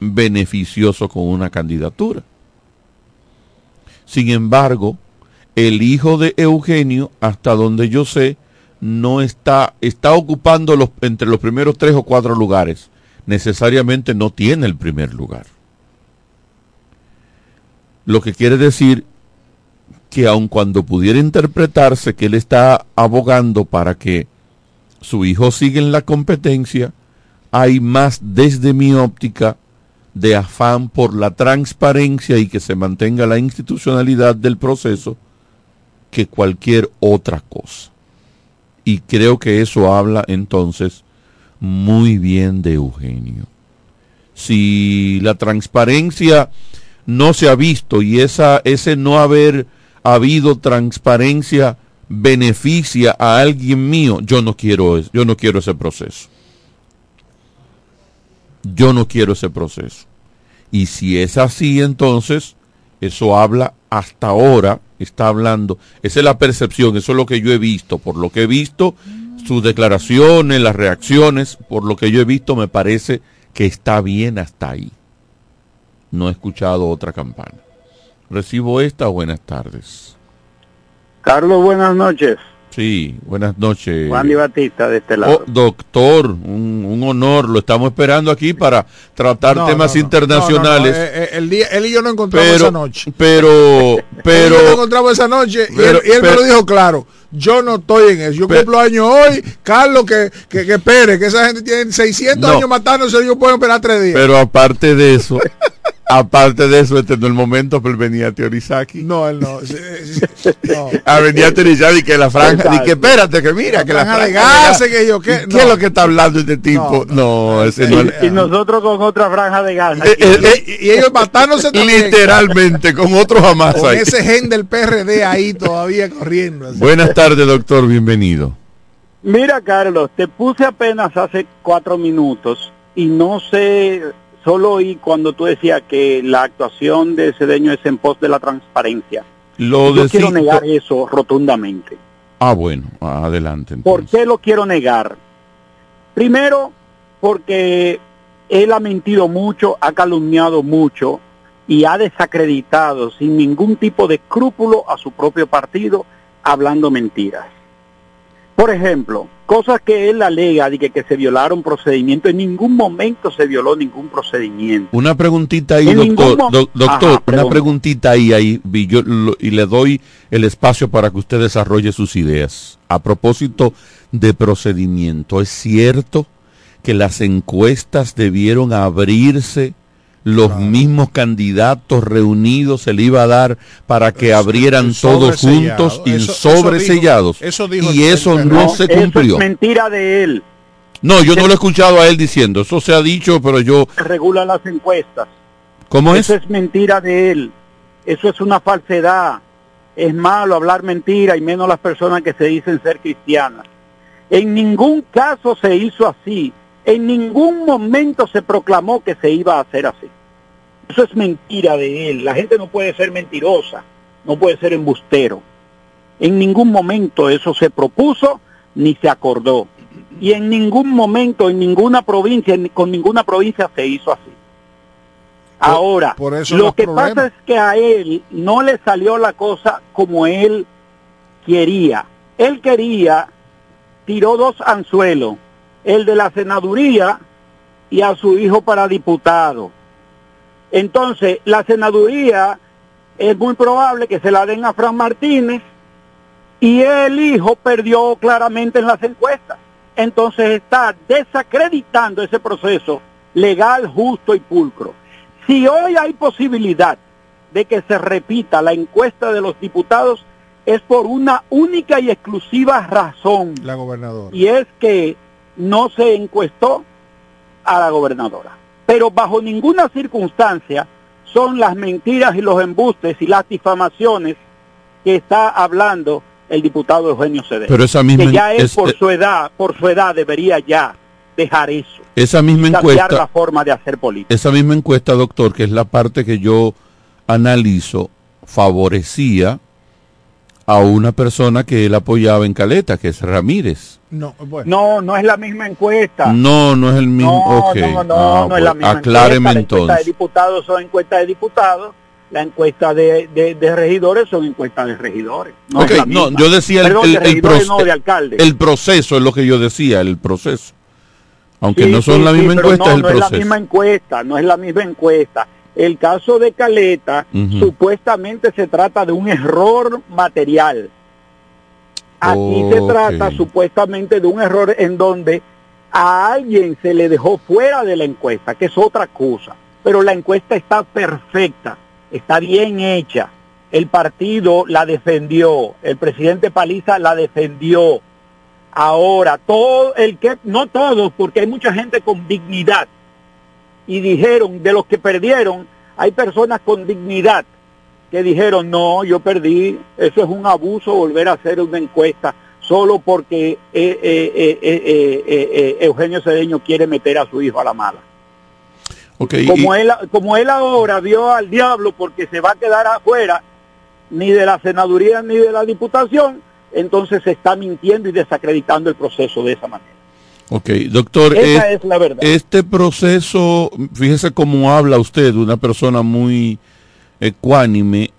beneficioso con una candidatura. Sin embargo, el hijo de Eugenio, hasta donde yo sé, no está, está ocupando los, entre los primeros tres o cuatro lugares. Necesariamente no tiene el primer lugar. Lo que quiere decir que aun cuando pudiera interpretarse que él está abogando para que su hijo siga en la competencia, hay más desde mi óptica de afán por la transparencia y que se mantenga la institucionalidad del proceso que cualquier otra cosa. Y creo que eso habla entonces muy bien de Eugenio. Si la transparencia no se ha visto y esa, ese no haber habido transparencia beneficia a alguien mío, yo no quiero, yo no quiero ese proceso. Yo no quiero ese proceso. Y si es así, entonces, eso habla hasta ahora, está hablando, esa es la percepción, eso es lo que yo he visto, por lo que he visto, sus declaraciones, las reacciones, por lo que yo he visto, me parece que está bien hasta ahí no he escuchado otra campana. Recibo esta, buenas tardes. Carlos, buenas noches. Sí, buenas noches. Juan Di Batista de este lado. Oh, doctor, un, un honor, lo estamos esperando aquí para tratar No, temas no, no. internacionales. No, no, no, eh, eh, el día, él y yo nos encontramos pero, esa noche. pero, pero, Él y yo encontramos esa noche y él, y él pero- me lo dijo claro. Yo no estoy en eso. Yo Pero- cumplo años hoy. Carlos, que, que, que espere, que esa gente tiene 600 No. años matándose. Ellos pueden esperar tres días. pero aparte de eso, aparte de eso, este no es el momento, pero venía a teorizar aquí. No, él no. Sí, sí, sí. No. A venir a teorizar y que la franja, y que espérate, que mira, que la franja de gases, que yo, ¿qué? ¿Qué No. es lo que está hablando este tipo? No, ese no es. Y nosotros con otra franja de gas. Eh, eh, eh, Y, y ellos matándose también. Literalmente, con otros jamás Con ahí. ese gen del PRD ahí todavía corriendo. así. Buenas tardes, doctor, bienvenido. Mira, Carlos, te puse apenas hace cuatro minutos y no sé, solo oí cuando tú decías que la actuación de Cedeño es en pos de la transparencia. Lo Yo quiero negar eso rotundamente. Ah, bueno, adelante. ¿Por qué lo quiero negar? Primero, porque él ha mentido mucho, ha calumniado mucho y ha desacreditado sin ningún tipo de escrúpulo a su propio partido hablando mentiras. Por ejemplo, cosas que él alega de que, que se violaron procedimientos, en ningún momento se violó ningún procedimiento. Una preguntita ahí, En doctor. Do- doctor, Ajá, una preguntita ahí, ahí y, yo lo- y le doy el espacio para que usted desarrolle sus ideas. A propósito de procedimiento, ¿es cierto que las encuestas debieron abrirse? Los mismos candidatos reunidos se le iba a dar para que abrieran todos juntos y Eso- eso sobresellados. dijo- eso dijo y eso el- no no, se Eso cumplió. es mentira de él. No, yo no lo he escuchado a él diciendo. Eso se ha dicho, pero yo... Regula las encuestas. ¿Cómo es? Eso es mentira de él. Eso es una falsedad. Es malo hablar mentira y menos las personas que se dicen ser cristianas. En ningún caso se hizo así. En ningún momento se proclamó que se iba a hacer así. Eso es mentira de él. La gente no puede ser mentirosa, no puede ser embustero. En ningún momento eso se propuso ni se acordó. Y en ningún momento, en ninguna provincia, con ninguna provincia se hizo así. Ahora, por eso lo que problemas. pasa es que a él no le salió la cosa como él quería. Él quería, tiró dos anzuelos, el de la senaduría y a su hijo para diputado. Entonces, la senaduría es muy probable que se la den a Fran Martínez y el hijo perdió claramente en las encuestas. Entonces está desacreditando ese proceso legal, justo y pulcro. Si hoy hay posibilidad de que se repita la encuesta de los diputados, es por una única y exclusiva razón. La gobernadora. Y es que no se encuestó a la gobernadora. Pero bajo ninguna circunstancia son las mentiras y los embustes y las difamaciones que está hablando el diputado Eugenio Cedeño. Pero esa misma que ya en- es, por eh, su edad, por su edad debería ya dejar eso. Esa misma encuesta... la forma de hacer política. Esa misma encuesta, doctor, que es la parte que yo analizo, favorecía a una persona que él apoyaba en Caleta, que es Ramírez. No, bueno. No, no es la misma encuesta. No, no es el mismo. No, ok. no, no, Ah, no es la misma Acláreme encuesta. La encuesta de diputados son encuestas de diputados, la encuesta de, de- de regidores son encuestas de regidores. No, Ok, es la no, yo decía el, Perdón, el- de el regidores, proce- no, de alcalde. el proceso, es lo que yo decía, el proceso. Aunque Sí, no son sí, la sí, misma pero encuesta, no, es el no es la proceso. misma encuesta, no es la misma encuesta. El caso de Caleta supuestamente se trata de un error material. Aquí se trata supuestamente de un error en donde a alguien se le dejó fuera de la encuesta, que es otra cosa. Pero la encuesta está perfecta, está bien hecha. El partido la defendió, el presidente Paliza la defendió. Ahora, todo el que, no todos, porque hay mucha gente con dignidad. Y dijeron, de los que perdieron, hay personas con dignidad que dijeron, no, yo perdí, eso es un abuso volver a hacer una encuesta solo porque eh, eh, eh, eh, eh, eh, eh, Eugenio Cedeño quiere meter a su hijo a la mala. Como y- él, como él ahora vio al diablo porque se va a quedar afuera ni de la senaduría ni de la diputación, entonces se está mintiendo y desacreditando el proceso de esa manera. Ok, doctor, Esa es- es la verdad. este proceso, fíjese cómo habla usted, una persona muy ecuánime,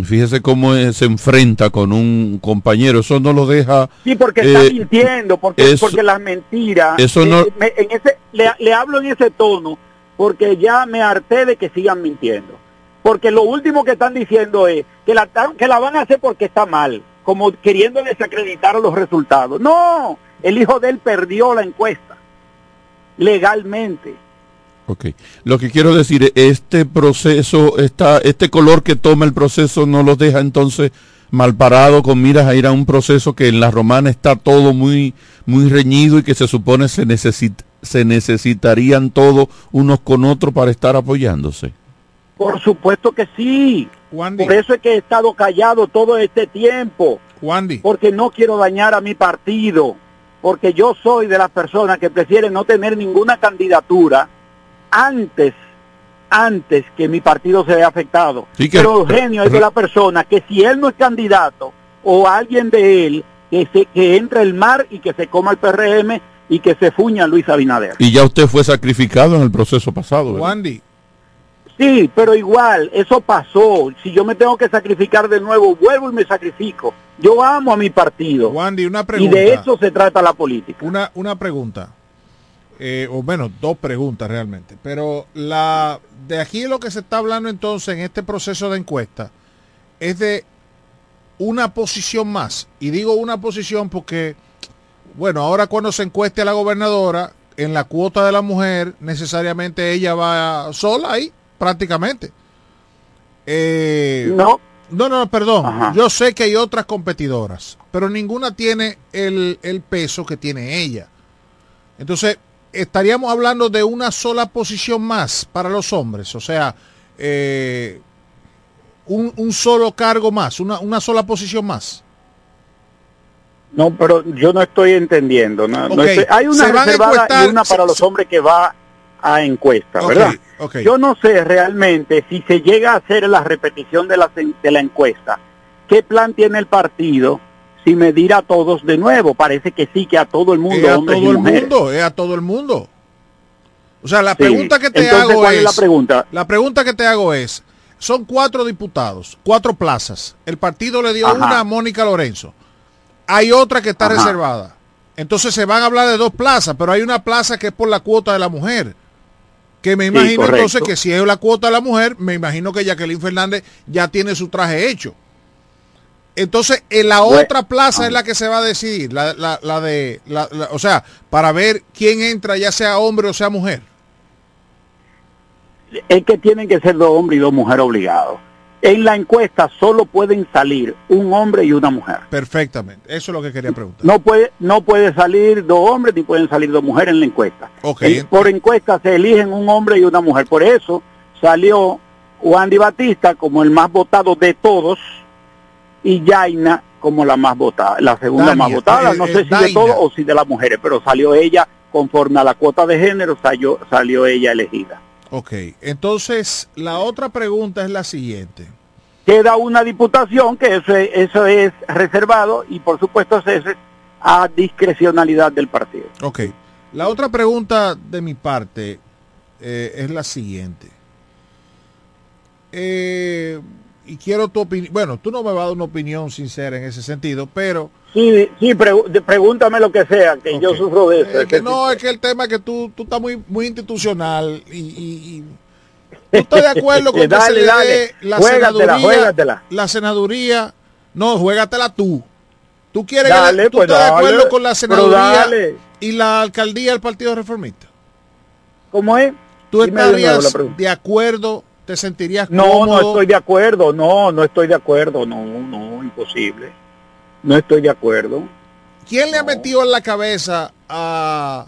Fíjese cómo eh, se enfrenta con un compañero, eso no lo deja... Sí, porque eh, está mintiendo, porque, eso- porque las mentiras... eso no- eh, me- en ese, le, le hablo en ese tono porque ya me harté de que sigan mintiendo. Porque lo último que están diciendo es que la, que la van a hacer porque está mal, como queriendo desacreditar los resultados. No, el hijo de él perdió la encuesta, legalmente. Ok. Lo que quiero decir es, este proceso, esta, este color que toma el proceso no los deja entonces mal parado con miras a ir a un proceso que en la romana está todo muy, muy reñido y que se supone se, necesit- se necesitarían todos unos con otros para estar apoyándose. Por supuesto que sí. Por eso es que he estado callado todo este tiempo. Porque no quiero dañar a mi partido. Porque yo soy de las personas que prefieren no tener ninguna candidatura antes, antes que mi partido se vea afectado. Sí que- Pero Eugenio es de la persona que si él no es candidato o alguien de él, que, se, que entre el mar y que se coma el PRM y que se fuña Luis Abinader. Y ya usted fue sacrificado en el proceso pasado. ¿verdad? Wandy, Sí, pero igual, eso pasó. Si yo me tengo que sacrificar de nuevo, vuelvo y me sacrifico. Yo amo a mi partido. Wandy, una y de eso se trata la política. Una, una pregunta. Eh, o menos, dos preguntas realmente. Pero la de aquí lo que se está hablando entonces en este proceso de encuesta es de una posición más. Y digo una posición porque, bueno, ahora cuando se encueste a la gobernadora, en la cuota de la mujer, necesariamente ella va sola ahí, prácticamente. Eh, no. No, no, perdón. Yo sé que hay otras competidoras, pero ninguna tiene el, el peso que tiene ella. Entonces, estaríamos hablando de una sola posición más para los hombres, o sea, eh, un, un solo cargo más, una, una sola posición más. No, pero yo no estoy entendiendo. No, no Ok, estoy- hay una reservada y una para se- los hombres que va a encuesta, ¿verdad? Yo no sé realmente si se llega a hacer la repetición de la, de la encuesta, ¿qué plan tiene el partido si medir a todos de nuevo? Parece que sí, que a todo el mundo, Es a hombres todo y el mujeres. mundo, es a todo el mundo. O sea, la Sí. pregunta que te Entonces, hago ¿cuál es, es la pregunta? la pregunta que te hago es, son cuatro diputados, cuatro plazas. El partido le dio Ajá. una a Mónica Lorenzo. Hay otra que está Ajá. reservada. Entonces se van a hablar de dos plazas, pero hay una plaza que es por la cuota de la mujer. Que me imagino entonces que si es la cuota de la mujer, me imagino que Jacqueline Fernández ya tiene su traje hecho. Entonces, en la Bueno, otra plaza es la que se va a decidir, la, la- la de, la- o sea, para ver quién entra, ya sea hombre o sea mujer. Es que tienen que ser dos hombres y dos mujeres obligados. En la encuesta solo pueden salir un hombre y una mujer. Perfectamente, eso es lo que quería preguntar. No puede, no puede salir dos hombres ni pueden salir dos mujeres en la encuesta. Ok. En- por encuesta se eligen un hombre y una mujer. Por eso salió Juan Di Batista como el más votado de todos y Yaina como la más votada, la segunda Dania, más votada. eh, No eh, sé si de todos o si de las mujeres, pero salió ella conforme a la cuota de género, salió, salió ella elegida. Ok, entonces la otra pregunta es la siguiente. Queda una diputación que eso es, eso es reservado y por supuesto eso es a discrecionalidad del partido. Ok, la otra pregunta de mi parte eh, es la siguiente. Eh, y quiero tu opinión. Bueno, tú no me vas a dar una opinión sincera en ese sentido, pero Sí, sí, pregúntame lo que sea, que yo sufro de eso. es que no, es que el tema es que tú, tú estás muy, muy institucional y, y- y- ¿tú estás de acuerdo con que Dale, se le dale. dé la Juégatela, senaduría? juégatela. La senaduría, no, juégatela tú. ¿Tú quieres Dale, que tú pues estás de acuerdo con la senaduría y la alcaldía del Partido Reformista? ¿Cómo es? ¿Tú Dime de nuevo la estarías de acuerdo? ¿Te sentirías No, cómodo? no estoy de acuerdo, no, no estoy de acuerdo, no, no, imposible. No estoy de acuerdo. ¿Quién le ha metido en la cabeza a,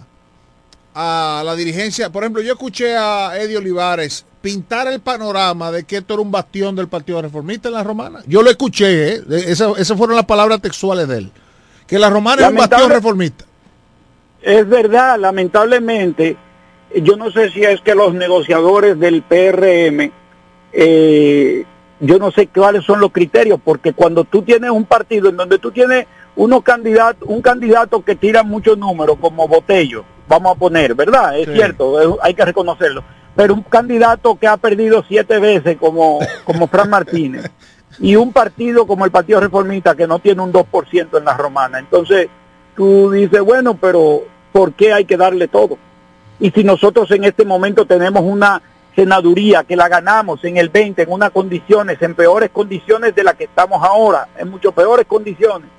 a la dirigencia? Por ejemplo, yo escuché a Eddie Olivares pintar el panorama de que esto era un bastión del Partido Reformista en la Romana. Yo lo escuché, ¿eh? De- Esas, fueron las palabras textuales de él. Que la Romana es un bastión reformista. Es verdad, lamentablemente, yo no sé si es que los negociadores del PRM, eh, yo no sé cuáles son los criterios, porque cuando tú tienes un partido en donde tú tienes unos candidatos, un candidato que tira muchos números, como Botello, vamos a poner, ¿verdad? Es Sí. cierto, es- hay que reconocerlo. Pero un candidato que ha perdido siete veces, como, como Fran Martínez, y un partido como el Partido Reformista que no tiene un 2% en la romana. Entonces, tú dices, bueno, pero ¿por qué hay que darle todo? Y si nosotros en este momento tenemos una senaduría que la ganamos en el 20 en unas condiciones, en peores condiciones de las que estamos ahora, en mucho peores condiciones,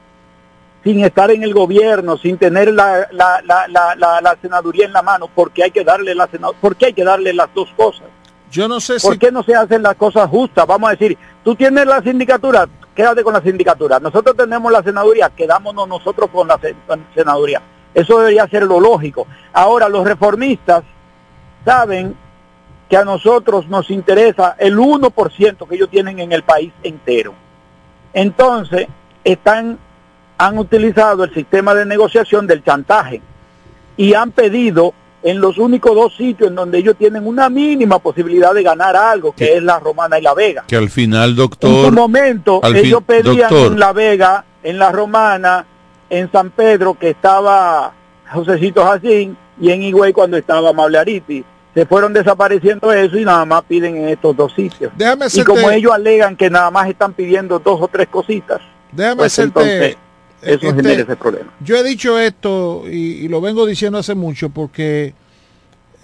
sin estar en el gobierno, sin tener la, la, la, la, la senaduría en la mano, porque hay que darle la porque hay que darle las dos cosas. Yo no sé si... ¿Por qué no se hacen las cosas justas? Vamos a decir, tú tienes la sindicatura, quédate con la sindicatura. Nosotros tenemos la senaduría, quedámonos nosotros con la senaduría. Eso debería ser lo lógico. Ahora, los reformistas saben que a nosotros nos interesa el 1% que ellos tienen en el país entero. Entonces, están, han utilizado el sistema de negociación del chantaje y han pedido en los únicos dos sitios en donde ellos tienen una mínima posibilidad de ganar algo, que es la Romana y la Vega. Que al final, doctor... En su momento, ellos pedían en la Vega, en la Romana, en San Pedro, que estaba Josecito Jacín, y en Higüey cuando estaba Amable Ariti. Se fueron desapareciendo eso y nada más piden en estos dos sitios. y como ellos alegan que nada más están pidiendo dos o tres cositas, Déjame pues entonces eso este, genera ese problema. Yo he dicho esto y, lo vengo diciendo hace mucho porque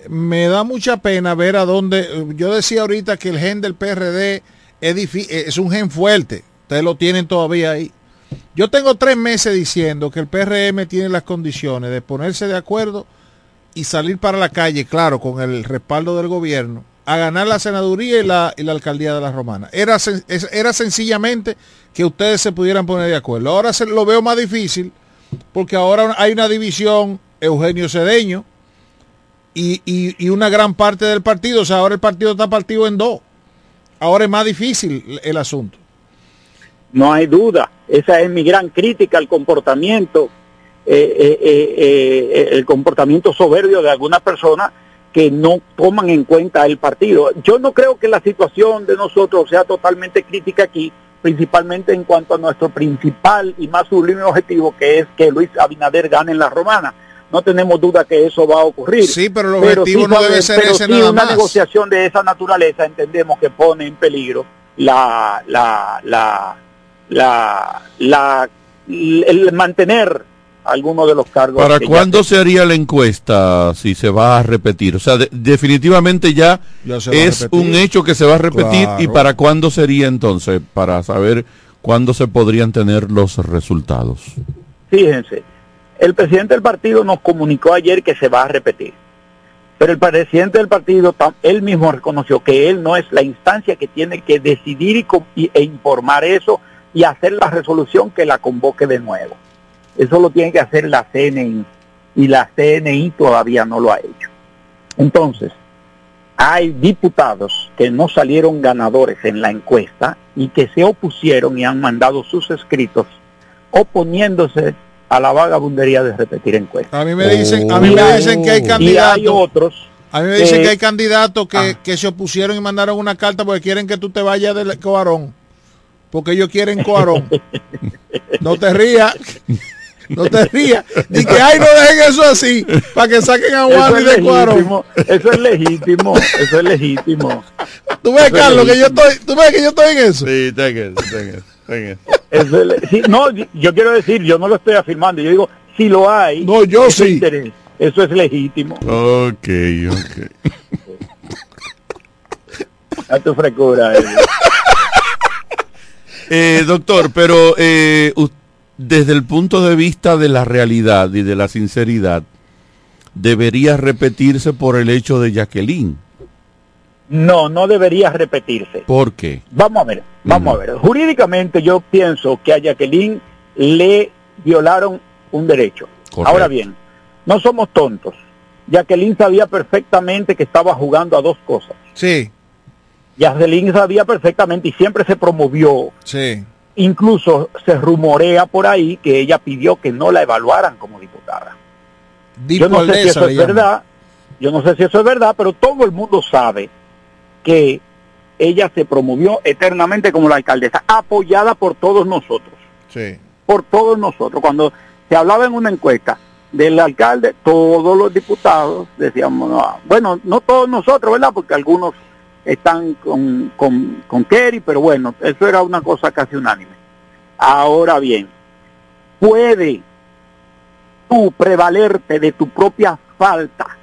me da mucha pena ver a dónde. Yo decía ahorita que el gen del PRD es, es un gen fuerte. Ustedes lo tienen todavía ahí. Yo tengo tres meses diciendo que el PRM tiene las condiciones de ponerse de acuerdo y salir para la calle, claro, con el respaldo del gobierno, a ganar la senaduría y la, y la alcaldía de la Romana. Era, era sencillamente que ustedes se pudieran poner de acuerdo. Ahora se, lo veo más difícil porque ahora hay una división Eugenio Cedeño y, y, una gran parte del partido. O sea, ahora el partido está partido en dos. Ahora es más difícil el asunto. No hay duda. Esa es mi gran crítica al comportamiento, el comportamiento soberbio de algunas personas que no toman en cuenta el partido. Yo no creo que la situación de nosotros sea totalmente crítica aquí, principalmente en cuanto a nuestro principal y más sublime objetivo, que es que Luis Abinader gane en la romana. No tenemos duda que eso va a ocurrir. Sí, pero el objetivo no debe ser ese nada una negociación de esa naturaleza entendemos que pone en peligro la, la, la, la, la el mantener algunos de los cargos. ¿Para cuándo se haría la encuesta si se va a repetir? O sea, definitivamente ya, es un hecho que se va a repetir y para cuándo sería entonces, para saber cuándo se podrían tener los resultados. Fíjense, el presidente del partido nos comunicó ayer que se va a repetir. Pero el presidente del partido, él mismo reconoció que él no es la instancia que tiene que decidir y, e informar eso y hacer la resolución que la convoque de nuevo. Eso lo tiene que hacer la CNI y la CNI todavía no lo ha hecho. Entonces, hay diputados que no salieron ganadores en la encuesta y que se opusieron y han mandado sus escritos oponiéndose a la vagabundería de repetir encuestas. A mí me dicen, a mí me dicen que hay candidatos. hay otros. A mí me dicen que hay candidatos que, ah. que, se opusieron y mandaron una carta porque quieren que tú te vayas del coarón. Porque ellos quieren coarón. no te rías. No te rías. Ni que, ay, no dejen eso así, para que saquen a Juan y de Cuaro. Eso es legítimo, eso es legítimo. Tú ves, Carlos, que yo estoy, tú ves que yo estoy en eso. Sí, ten eso, eso. no, yo quiero decir, yo no lo estoy afirmando, yo digo, si lo hay, no, yo sí. eso es legítimo. Ok, ok. A tu frecura. Eh. eh, doctor, pero eh, usted desde el punto de vista de la realidad y de la sinceridad, debería repetirse por el hecho de Jacqueline. No, no debería repetirse. ¿Por qué? Vamos a ver, vamos a ver. Jurídicamente yo pienso que a Jacqueline le violaron un derecho. Ahora bien, no somos tontos. Jacqueline sabía perfectamente que estaba jugando a dos cosas. Sí. Jacqueline sabía perfectamente y siempre se promovió. Sí Incluso se rumorea por ahí que ella pidió que no la evaluaran como diputada. yo no sé si eso es verdad, yo no sé si eso es verdad, pero todo el mundo sabe que ella se promovió eternamente como la alcaldesa, apoyada por todos nosotros. Sí. Por todos nosotros. Cuando se hablaba en una encuesta del alcalde, todos los diputados decíamos, bueno, no todos nosotros, ¿verdad? Porque algunos están con, con, con Kerry, pero bueno, eso era una cosa casi unánime. Ahora bien, puede tú prevalerte de tu propia falta,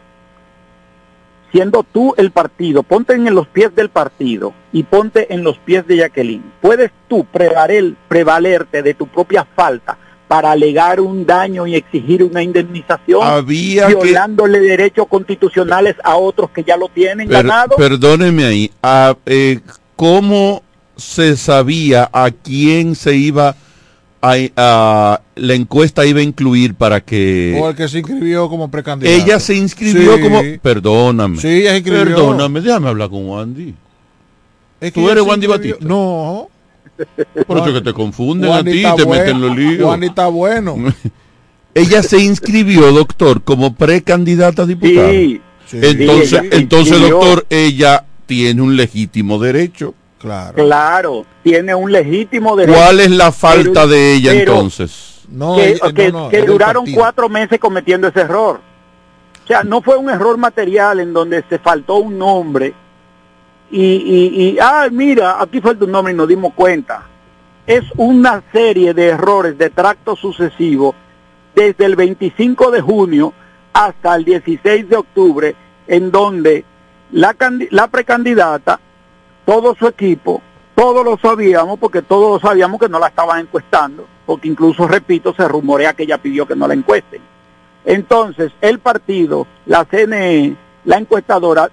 siendo tú el partido, ponte en los pies del partido y ponte en los pies de Jacqueline. Puedes tú prevaler, prevalerte de tu propia falta para alegar un daño y exigir una indemnización, Había que- violándole derechos constitucionales a otros que ya lo tienen Per- ganado. perdóneme ahí. ah, eh, ¿Cómo se sabía a quién se iba a, a- la encuesta iba a incluir para que O el que se inscribió como precandidato. ella se inscribió Sí. como perdóname Sí, ella se inscribió. perdóname déjame hablar con Wandy Es que tú eres Wandy Batista No. Por eso que te confunden a ti está te meten los líos está bueno. ella se inscribió doctor como precandidata a diputada Sí. Sí. entonces Sí, ella se entonces doctor ella tiene un legítimo derecho Claro. Claro, tiene un legítimo derecho. ¿Cuál es la falta Pero- de ella pero entonces? No, que, ella- que- no, no, que duraron cuatro meses cometiendo ese error. O sea, no fue un error material en donde se faltó un nombre y, y, y ah, mira, aquí falta un nombre y nos dimos cuenta. Es una serie de errores de tracto sucesivo desde el 25 de junio hasta el 16 de octubre, en donde la, la precandidata, todo su equipo, todos lo sabíamos, porque todos sabíamos que no la estaban encuestando, porque incluso, repito, se rumorea que ella pidió que no la encuesten. Entonces, el partido, la CNE, la encuestadora,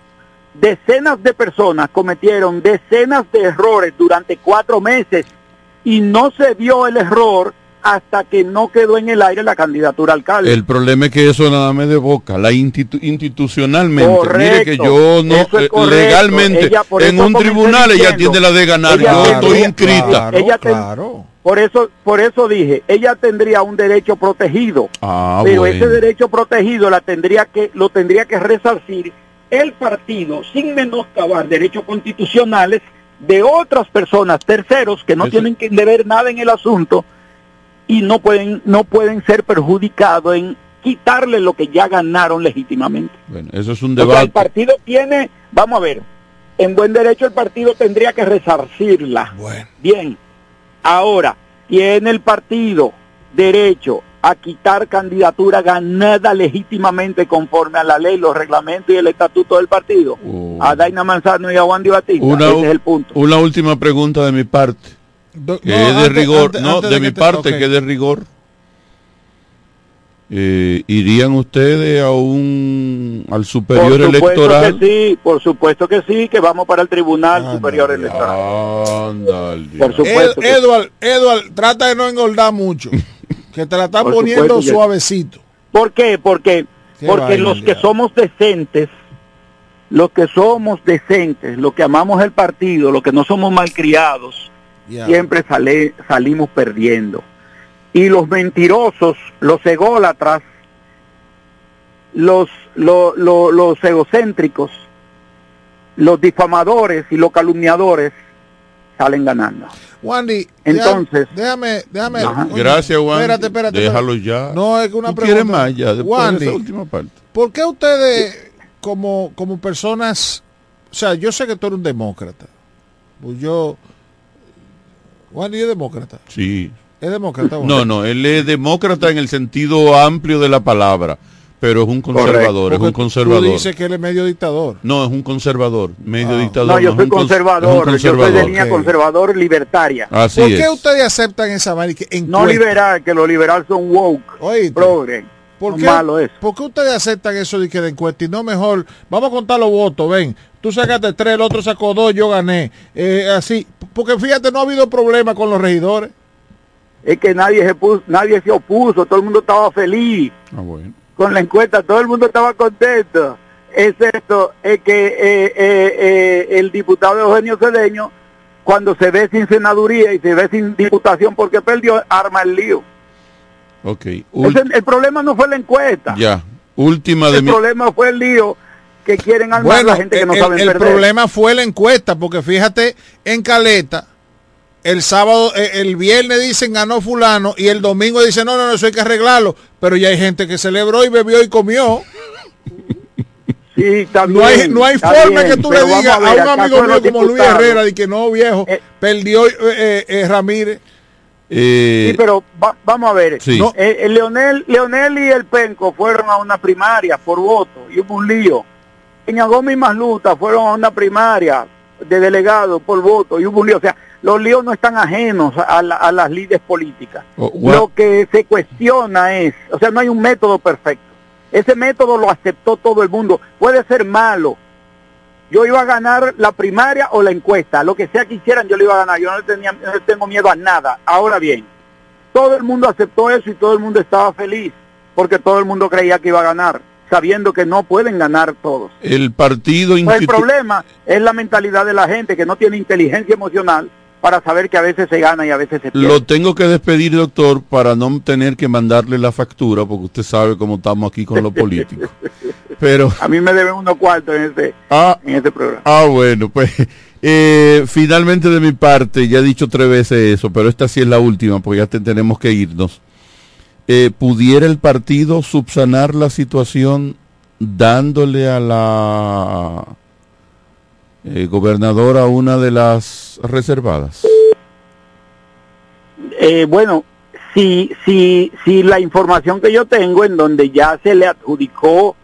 decenas de personas cometieron decenas de errores durante cuatro meses y no se vio el error hasta que no quedó en el aire la candidatura alcalde. El problema es que eso nada más de boca, la institu- institucionalmente. Correcto, Mire que yo no, es eh, correcto. legalmente, Ella, por en un tribunal ella tiene la de ganar, ella yo estoy inscrita. Claro, Ella ten- claro. Por eso, por eso dije, ella tendría un derecho protegido, Ah, pero bueno. ese derecho protegido la tendría que, lo tendría que resarcir el partido sin menoscabar derechos constitucionales de otras personas, terceros, que no Eso- tienen que ver nada en el asunto y no pueden, no pueden ser perjudicados en quitarle lo que ya ganaron legítimamente. Bueno, eso es un O sea, el debate. partido tiene, vamos a ver, en buen derecho el partido tendría que resarcirla. Bien, ahora, tiene el partido derecho a quitar candidatura ganada legítimamente conforme a la ley, los reglamentos y el estatuto del partido. A Daina Manzano y a Wandy Batista. Una, Ese es el punto. una última pregunta de mi parte, Do- que no, es de antes- rigor, antes- no, antes de, de mi te- parte, ok. que es de rigor. Eh, ¿Irían ustedes a un al superior por supuesto electoral? que sí, por supuesto que sí, que vamos para el Tribunal Superior Electoral. Ándale. Por Ed- supuesto. sí. Edward, Edward, trata de no engordar mucho. Que te la están Por poniendo supuesto suavecito. ¿Por qué? Porque, Qué porque vaina, los que somos decentes, los que somos decentes, los que amamos el partido, los que no somos malcriados, siempre sale, salimos perdiendo. Y los mentirosos, los ególatras, los, lo- lo- los egocéntricos, los difamadores y los calumniadores salen ganando. Wandy, Entonces- déjame, déjame. Ajá. Gracias, Wandy. Espérate, espérate. Déjalo ya. No, es que una ¿Tú pregunta. quieres más ya, después Wandy, de esa última parte? ¿por qué ustedes, como, como personas, o sea, yo sé que tú eres un demócrata. Pues yo. Wandy es demócrata. Sí. Es demócrata. Wandy? No, no, él es demócrata en el sentido amplio de la palabra, pero es un conservador, es un conservador. Tú dices que él es medio dictador. No, es un conservador, medio Ah. dictador. No, yo soy conservador, es un yo soy de línea conservador libertaria. Así ¿Por es. qué ustedes aceptan esa que No liberal, que los liberales son woke, Oíste, progre. ¿Por qué, malo eso. ¿Por qué ustedes aceptan eso de que de encuesta y no mejor? Vamos a contar los votos, ven. Tú sacaste tres, el otro sacó dos, yo gané. Eh, así, porque fíjate, no ha habido problema con los regidores. Es que nadie se puso, nadie se opuso, todo el mundo estaba feliz Ah, bueno. Con la encuesta, todo el mundo estaba contento. Excepto es que eh, eh, eh, el diputado Eugenio Cedeño, cuando se ve sin senaduría y se ve sin diputación porque perdió, arma el lío. Ok. Ul- Ese- el problema no fue la encuesta, ya. Última de el mi... problema fue el lío que quieren armar Bueno, la gente que no el, sabe el perder. problema fue la encuesta, porque fíjate, en Caleta, el sábado, eh, el viernes dicen ganó fulano y el domingo dicen no, no, no, eso hay que arreglarlo. Pero ya hay gente que celebró y bebió y comió. Sí, está No hay, no hay forma bien, que tú le digas a ver, a un amigo mío como Luis. Herrera de que no, viejo, perdió eh, eh, eh, Ramírez. Eh, Sí, pero va- vamos a ver. Sí. No, eh, eh, Leonel, Leonel y el Penco fueron a una primaria por voto y hubo un lío. Peña Gómez y Masluta fueron a una primaria de delegado por voto y hubo un lío. O sea, los líos no están ajenos a, la- a las líderes políticas. Oh, Lo que se cuestiona es, o sea, no hay un método perfecto. Ese método lo aceptó todo el mundo. Puede ser malo. Yo iba a ganar la primaria o la encuesta, lo que sea que hicieran, yo lo iba a ganar. Yo no, le tenía, no tengo miedo a nada. Ahora bien, todo el mundo aceptó eso y todo el mundo estaba feliz, porque todo el mundo creía que iba a ganar, sabiendo que no pueden ganar todos. el partido Pues el problema es la mentalidad de la gente que no tiene inteligencia emocional para saber que a veces se gana y a veces se pierde. Lo tengo que despedir, doctor, para no tener que mandarle la factura, porque usted sabe cómo estamos aquí con los políticos. Pero, A mí me deben unos cuartos en este, ah, en este programa. ah, bueno, pues eh, finalmente de mi parte, ya he dicho tres veces eso, pero esta sí es la última, porque ya te- tenemos que irnos. Eh, ¿Pudiera el partido subsanar la situación dándole a la eh, gobernadora una de las reservadas? Eh, bueno, si, si, si la información que yo tengo en donde ya se le adjudicó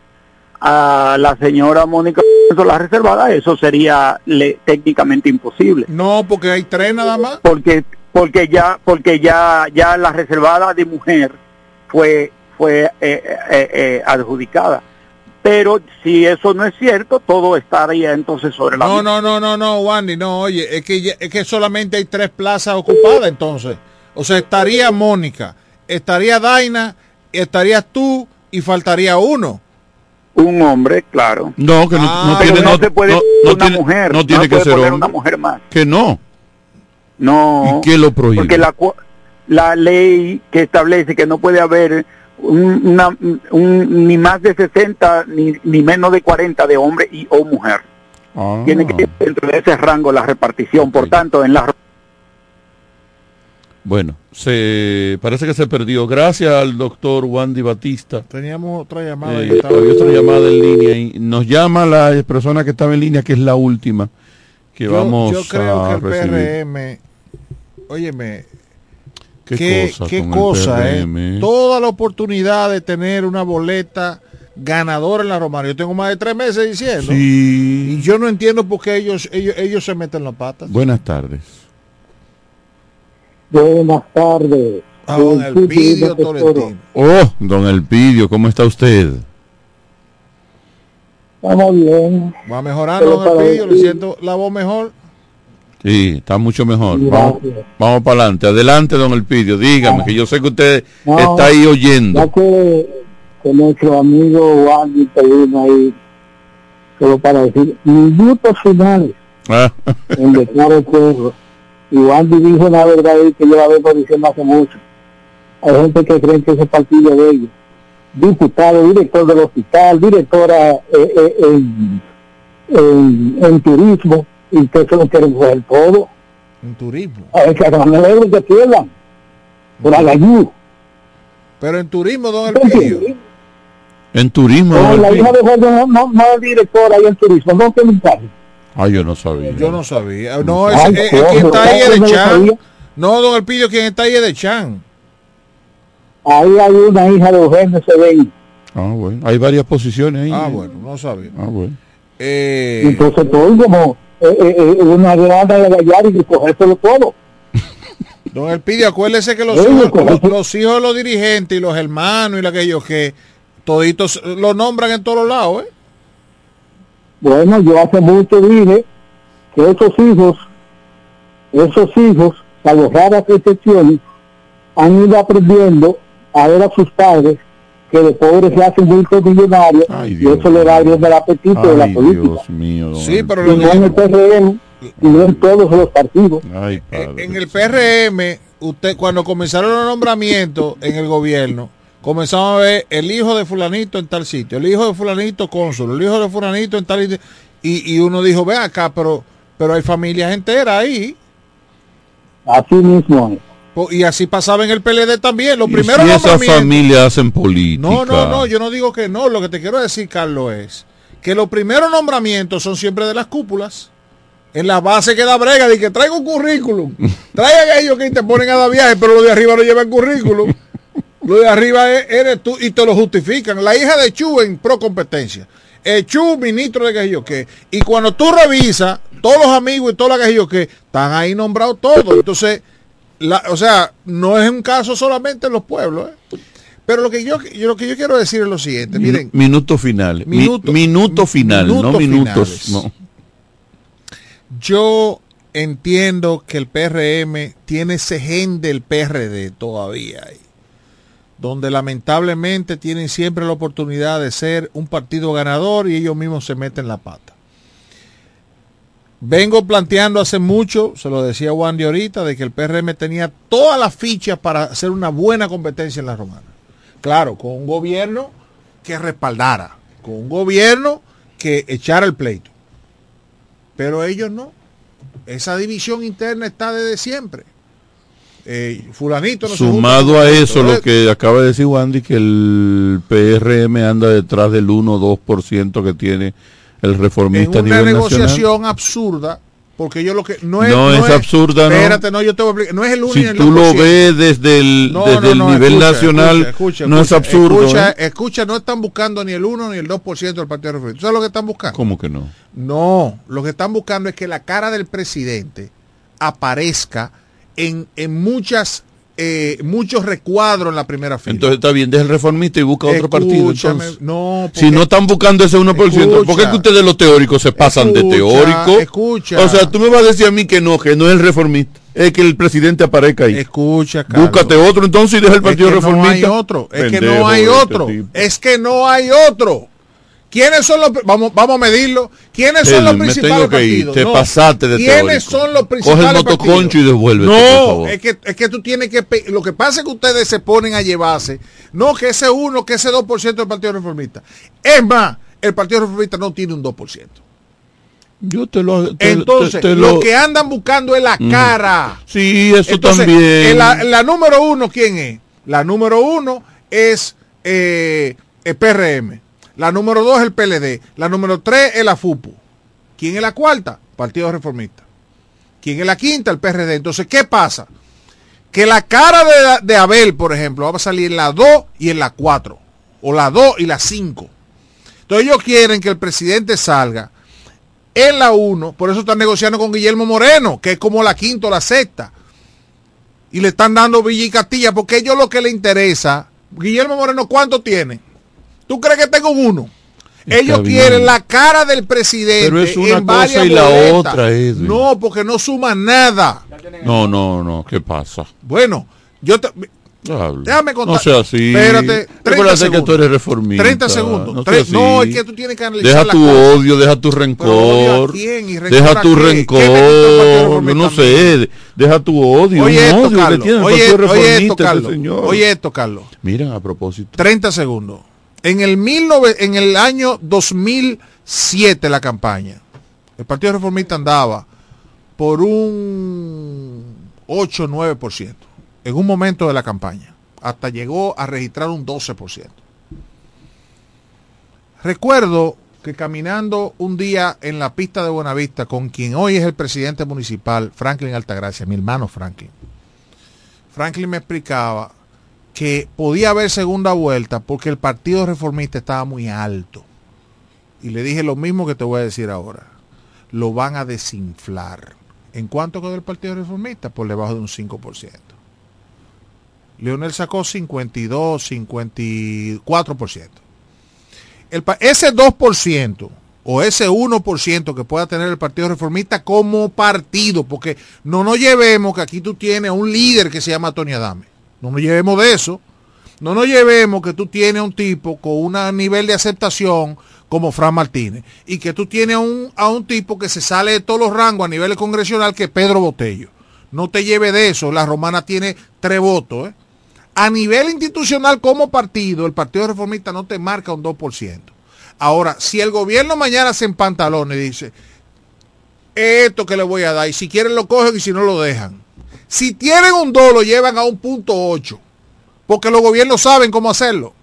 a la señora Mónica la reservada, eso sería le- técnicamente imposible. No, porque hay tres nada más. Porque porque ya porque ya ya la reservada de mujer fue fue eh, eh, eh, adjudicada. Pero si eso no es cierto, todo estaría entonces sobre la No, mesa. no, no, no, no, Wandy, no, oye, es que, ya- es que solamente hay tres plazas ocupadas entonces. O sea, estaría Mónica, estaría Daina, estarías tú y faltaría uno. Un hombre, claro. No, que no, Ah, no tiene, no, no, se puede no- no una tiene, mujer. no tiene que ser hombre. una mujer más. Que no. No. ¿Y qué lo prohíbe? Porque la, cu- la ley que establece que no puede haber una, un- ni más de 60 ni, ni menos de 40 de hombre y o mujer. Ah. Tiene que ir dentro de ese rango la repartición. Por tanto, en la Bueno, se parece que se perdió. Gracias al doctor Wandy Batista. Teníamos otra llamada. Eh, estaba- había otra llamada en línea y nos llama la persona que estaba en línea, que es la última que yo, vamos yo creo a que el recibir. PRM, óyeme, ¿Qué qué, cosa qué eh? PRM? Toda la oportunidad de tener una boleta ganadora en la Romana. Yo tengo más de tres meses diciendo. Sí. Y yo no entiendo por qué ellos, ellos, ellos se meten las patas. Buenas tardes. Buenas tardes. Ah, don Elpidio Tolentino. Oh, don Elpidio, ¿cómo está usted? Estamos bien. Va mejorando, don Elpidio. Le siento la voz mejor. Sí, está mucho mejor. Vamos, vamos para adelante. Adelante, don Elpidio. Dígame, que yo sé que usted No, está ahí oyendo. Ya que, que nuestro amigo Wandy te vino ahí, solo para decir, minutos finales Ah, en Declaro Pueblo. Y Wandy dijo una verdad ahí que yo la vengo diciendo hace mucho. Hay gente que cree que ese partido de ellos. Diputado, director del hospital, directora eh, eh, en, en, en turismo, y que eso lo quieren coger todo. En turismo. A ver, que hagan el euro que pierdan. Por Agayú. Pero en turismo, don Elpidio. en turismo. No, don la hija de Jorge no, no, no es directora ahí en turismo, no tiene un cargo. Ay, yo no sabía. Yo no sabía. No, eh, coño, quien está ahí es de ¿cómo no lo Chan. No, don Elpidio, quien está ahí es de Chan. Ahí hay una hija de Eugenio Cedeño. Ah, bueno. Hay varias posiciones ahí. Ah, ¿eh? bueno, no sabía. Ah, bueno. Eh, Entonces todo como eh, eh, eh, una grana de gallar y cogérselo todo. Don Elpidio, acuérdese que los, hijos, los, los hijos de los dirigentes y los hermanos y aquellos que toditos lo nombran en todos lados, ¿eh? Bueno, yo hace mucho dije que esos hijos, esos hijos, salvo raras excepciones, han ido aprendiendo a ver a sus padres que de pobres se hacen multimillonarios y eso le va abriendo el apetito de la Ay, política. Dios mío. Sí, pero Y lo no en el PRM, sino en todos los partidos. Ay, padre. En el PRM, usted cuando comenzaron los nombramientos en el gobierno, comenzamos a ver el hijo de fulanito en tal sitio, el hijo de fulanito cónsul, el hijo de fulanito en tal sitio, y, y uno dijo, ve acá, pero pero hay familias enteras ahí. Así mismo es. Y así pasaba en el PLD también. Los Y primeros si esas familias hacen política. No, no, no, yo no digo que no. Lo que te quiero decir, Carlos, es que los primeros nombramientos son siempre de las cúpulas. En la base queda brega de que traigo un currículum. Traigan ellos que te ponen a dar viaje, pero lo de arriba no llevan currículum. Lo de arriba es- eres tú y te lo justifican. La hija de Chu en pro competencia. Eh, Chu, ministro de que yo qué. Y cuando tú revisas, todos los amigos y todas las que yo que están ahí nombrados todos. Entonces, la, o sea, no es un caso solamente en los pueblos. ¿eh? Pero lo que yo, yo- lo que yo quiero decir es lo siguiente. Miren, Minuto final. Mi- Minuto- Minuto, final, no minutos minutos. finales. No. Yo entiendo que el PRM tiene ese gen del PRD todavía ahí, donde lamentablemente tienen siempre la oportunidad de ser un partido ganador y ellos mismos se meten la pata. Vengo planteando hace mucho, se lo decía Wandy ahorita, de que el PRM tenía todas las fichas para hacer una buena competencia en la romana. Claro, con un gobierno que respaldara, con un gobierno que echara el pleito. Pero ellos no. Esa división interna está desde siempre. Eh, fulanito no Sumado a eso, lo que acaba de decir Wandy, que el PRM anda detrás del 1 o 2% que tiene el en reformista a una nivel nacional. negociación absurda, porque yo lo que no es, No es absurda, ¿no? Espérate, no, yo te voy a explicar. No es el 1 Si el tú lo 2%. ves desde el, No, desde no, el no, nivel escucha, nacional, escucha, escucha, no es absurdo. Escucha, ¿eh? escucha, no están buscando ni el 1 ni el 2% del Partido Reformista. ¿Sabes lo que están buscando? ¿Cómo que no? No, lo que están buscando es que la cara del presidente aparezca en, en muchas eh, muchos recuadros en la primera fila. Entonces está bien, deja el reformista y busca otro partido. Entonces. no, si no están buscando ese 1%, ¿por qué Escucha. es que ustedes los teóricos se pasan de Escucha, teórico? escucha. O sea, tú me vas a decir a mí que no, que no es el reformista, es que el presidente aparezca ahí. Escucha, Carlos. Búscate otro entonces y deja el Es partido que reformista. No hay otro. Es que no hay este otro. Es que no hay otro. ¿Quiénes son los vamos vamos a medirlo? ¿Quiénes son los principales partidos? Te pasaste de ¿Quiénes teórico. son los Coge principales el motoconcho y devuélvete, por No, favor. es que es que tú tienes que lo que pasa es que ustedes se ponen a llevarse, no que ese 1, que ese 2% del Partido Reformista. Es más, el Partido Reformista no tiene un 2%. Yo te lo te- Entonces, te- te lo... lo- que andan buscando es la Mm. cara. Sí, eso Entonces, también. La, la número uno, ¿quién es? La número uno es eh, el PRM. La número dos el PLD. La número tres es la FUPU. ¿Quién es la cuarta? Partido Reformista. ¿Quién es la quinta? El PRD. Entonces, ¿qué pasa? Que la cara de, Abel, por ejemplo, va a salir en la 2 y en la 4. O la 2 y la 5. Entonces ellos quieren que el presidente salga en la 1, por eso están negociando con Guillermo Moreno, que es como la quinta o la sexta. Y le están dando Villa y Castilla, porque ellos lo que le interesa, Guillermo Moreno, ¿cuánto tiene? ¿Tú crees que tengo uno? Está ellos bien. quieren la cara del presidente Pero es una en varias cosa y la boletas. otra, Edwin. No, porque no suma nada. No, no, no, ¿qué pasa? Bueno, yo te- déjame contar. No sea así. Espérate, 30 Recuérdate que segundos. tú eres reformista. 30 segundos. No, Tre- es que tú tienes que analizar Deja tu odio, deja tu rencor. quién y rencor Deja tu rencor. Reformista No sé. Deja tu odio. Oye esto, odio Carlos. Oye, oye esto, Carlos. señor. Oye esto, Carlos. Mira, a propósito. 30 segundos. En el, 19 en el año 2007 la campaña, el Partido Reformista andaba por un 8-9% en un momento de la campaña. Hasta llegó a registrar un 12%. Recuerdo que caminando un día en la pista de Buenavista con quien hoy es el presidente municipal, Franklin Altagracia, mi hermano Franklin. Franklin me explicaba que podía haber segunda vuelta porque el Partido Reformista estaba muy alto. Y le dije lo mismo que te voy a decir ahora. Lo van a desinflar. ¿En cuánto quedó el Partido Reformista? Por debajo de un 5%. Leonel sacó 52, 54%. El, ese 2% o ese 1% que pueda tener el Partido Reformista como partido, porque no nos llevemos que aquí tú tienes a un líder que se llama Tony Adame. No nos llevemos de eso. No nos llevemos que tú tienes a un tipo con un nivel de aceptación como Fran Martínez y que tú tienes a un, a un tipo que se sale de todos los rangos a nivel congresional que es Pedro Botello. No te lleve de eso. La romana tiene tres votos. ¿eh? A nivel institucional como partido, el Partido Reformista no te marca un 2%. Ahora, si el gobierno mañana se empantalona y dice, esto que le voy a dar, y si quieren lo cogen y si no lo dejan. Si tienen un 2, lo llevan a un punto 8, porque los gobiernos saben cómo hacerlo.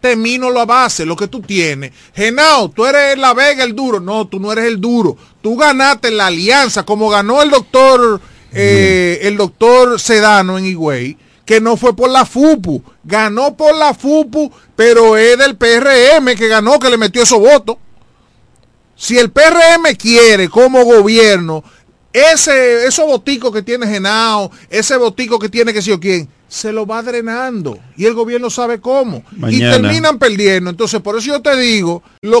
termino la base, lo que tú tienes. Genao, tú eres la Vega el duro. No, tú no eres el duro. Tú ganaste la alianza, como ganó el doctor, eh, el doctor Sedano en Higüey, que no fue por la FUPU. Ganó por la FUPU, pero es del PRM que ganó, que le metió esos votos. Si el PRM quiere como gobierno, ese, esos boticos que tiene Genao, ese botico que tiene que sé yo quién, se lo va drenando y el gobierno sabe cómo. Y terminan perdiendo. Entonces, por eso yo te digo, lo que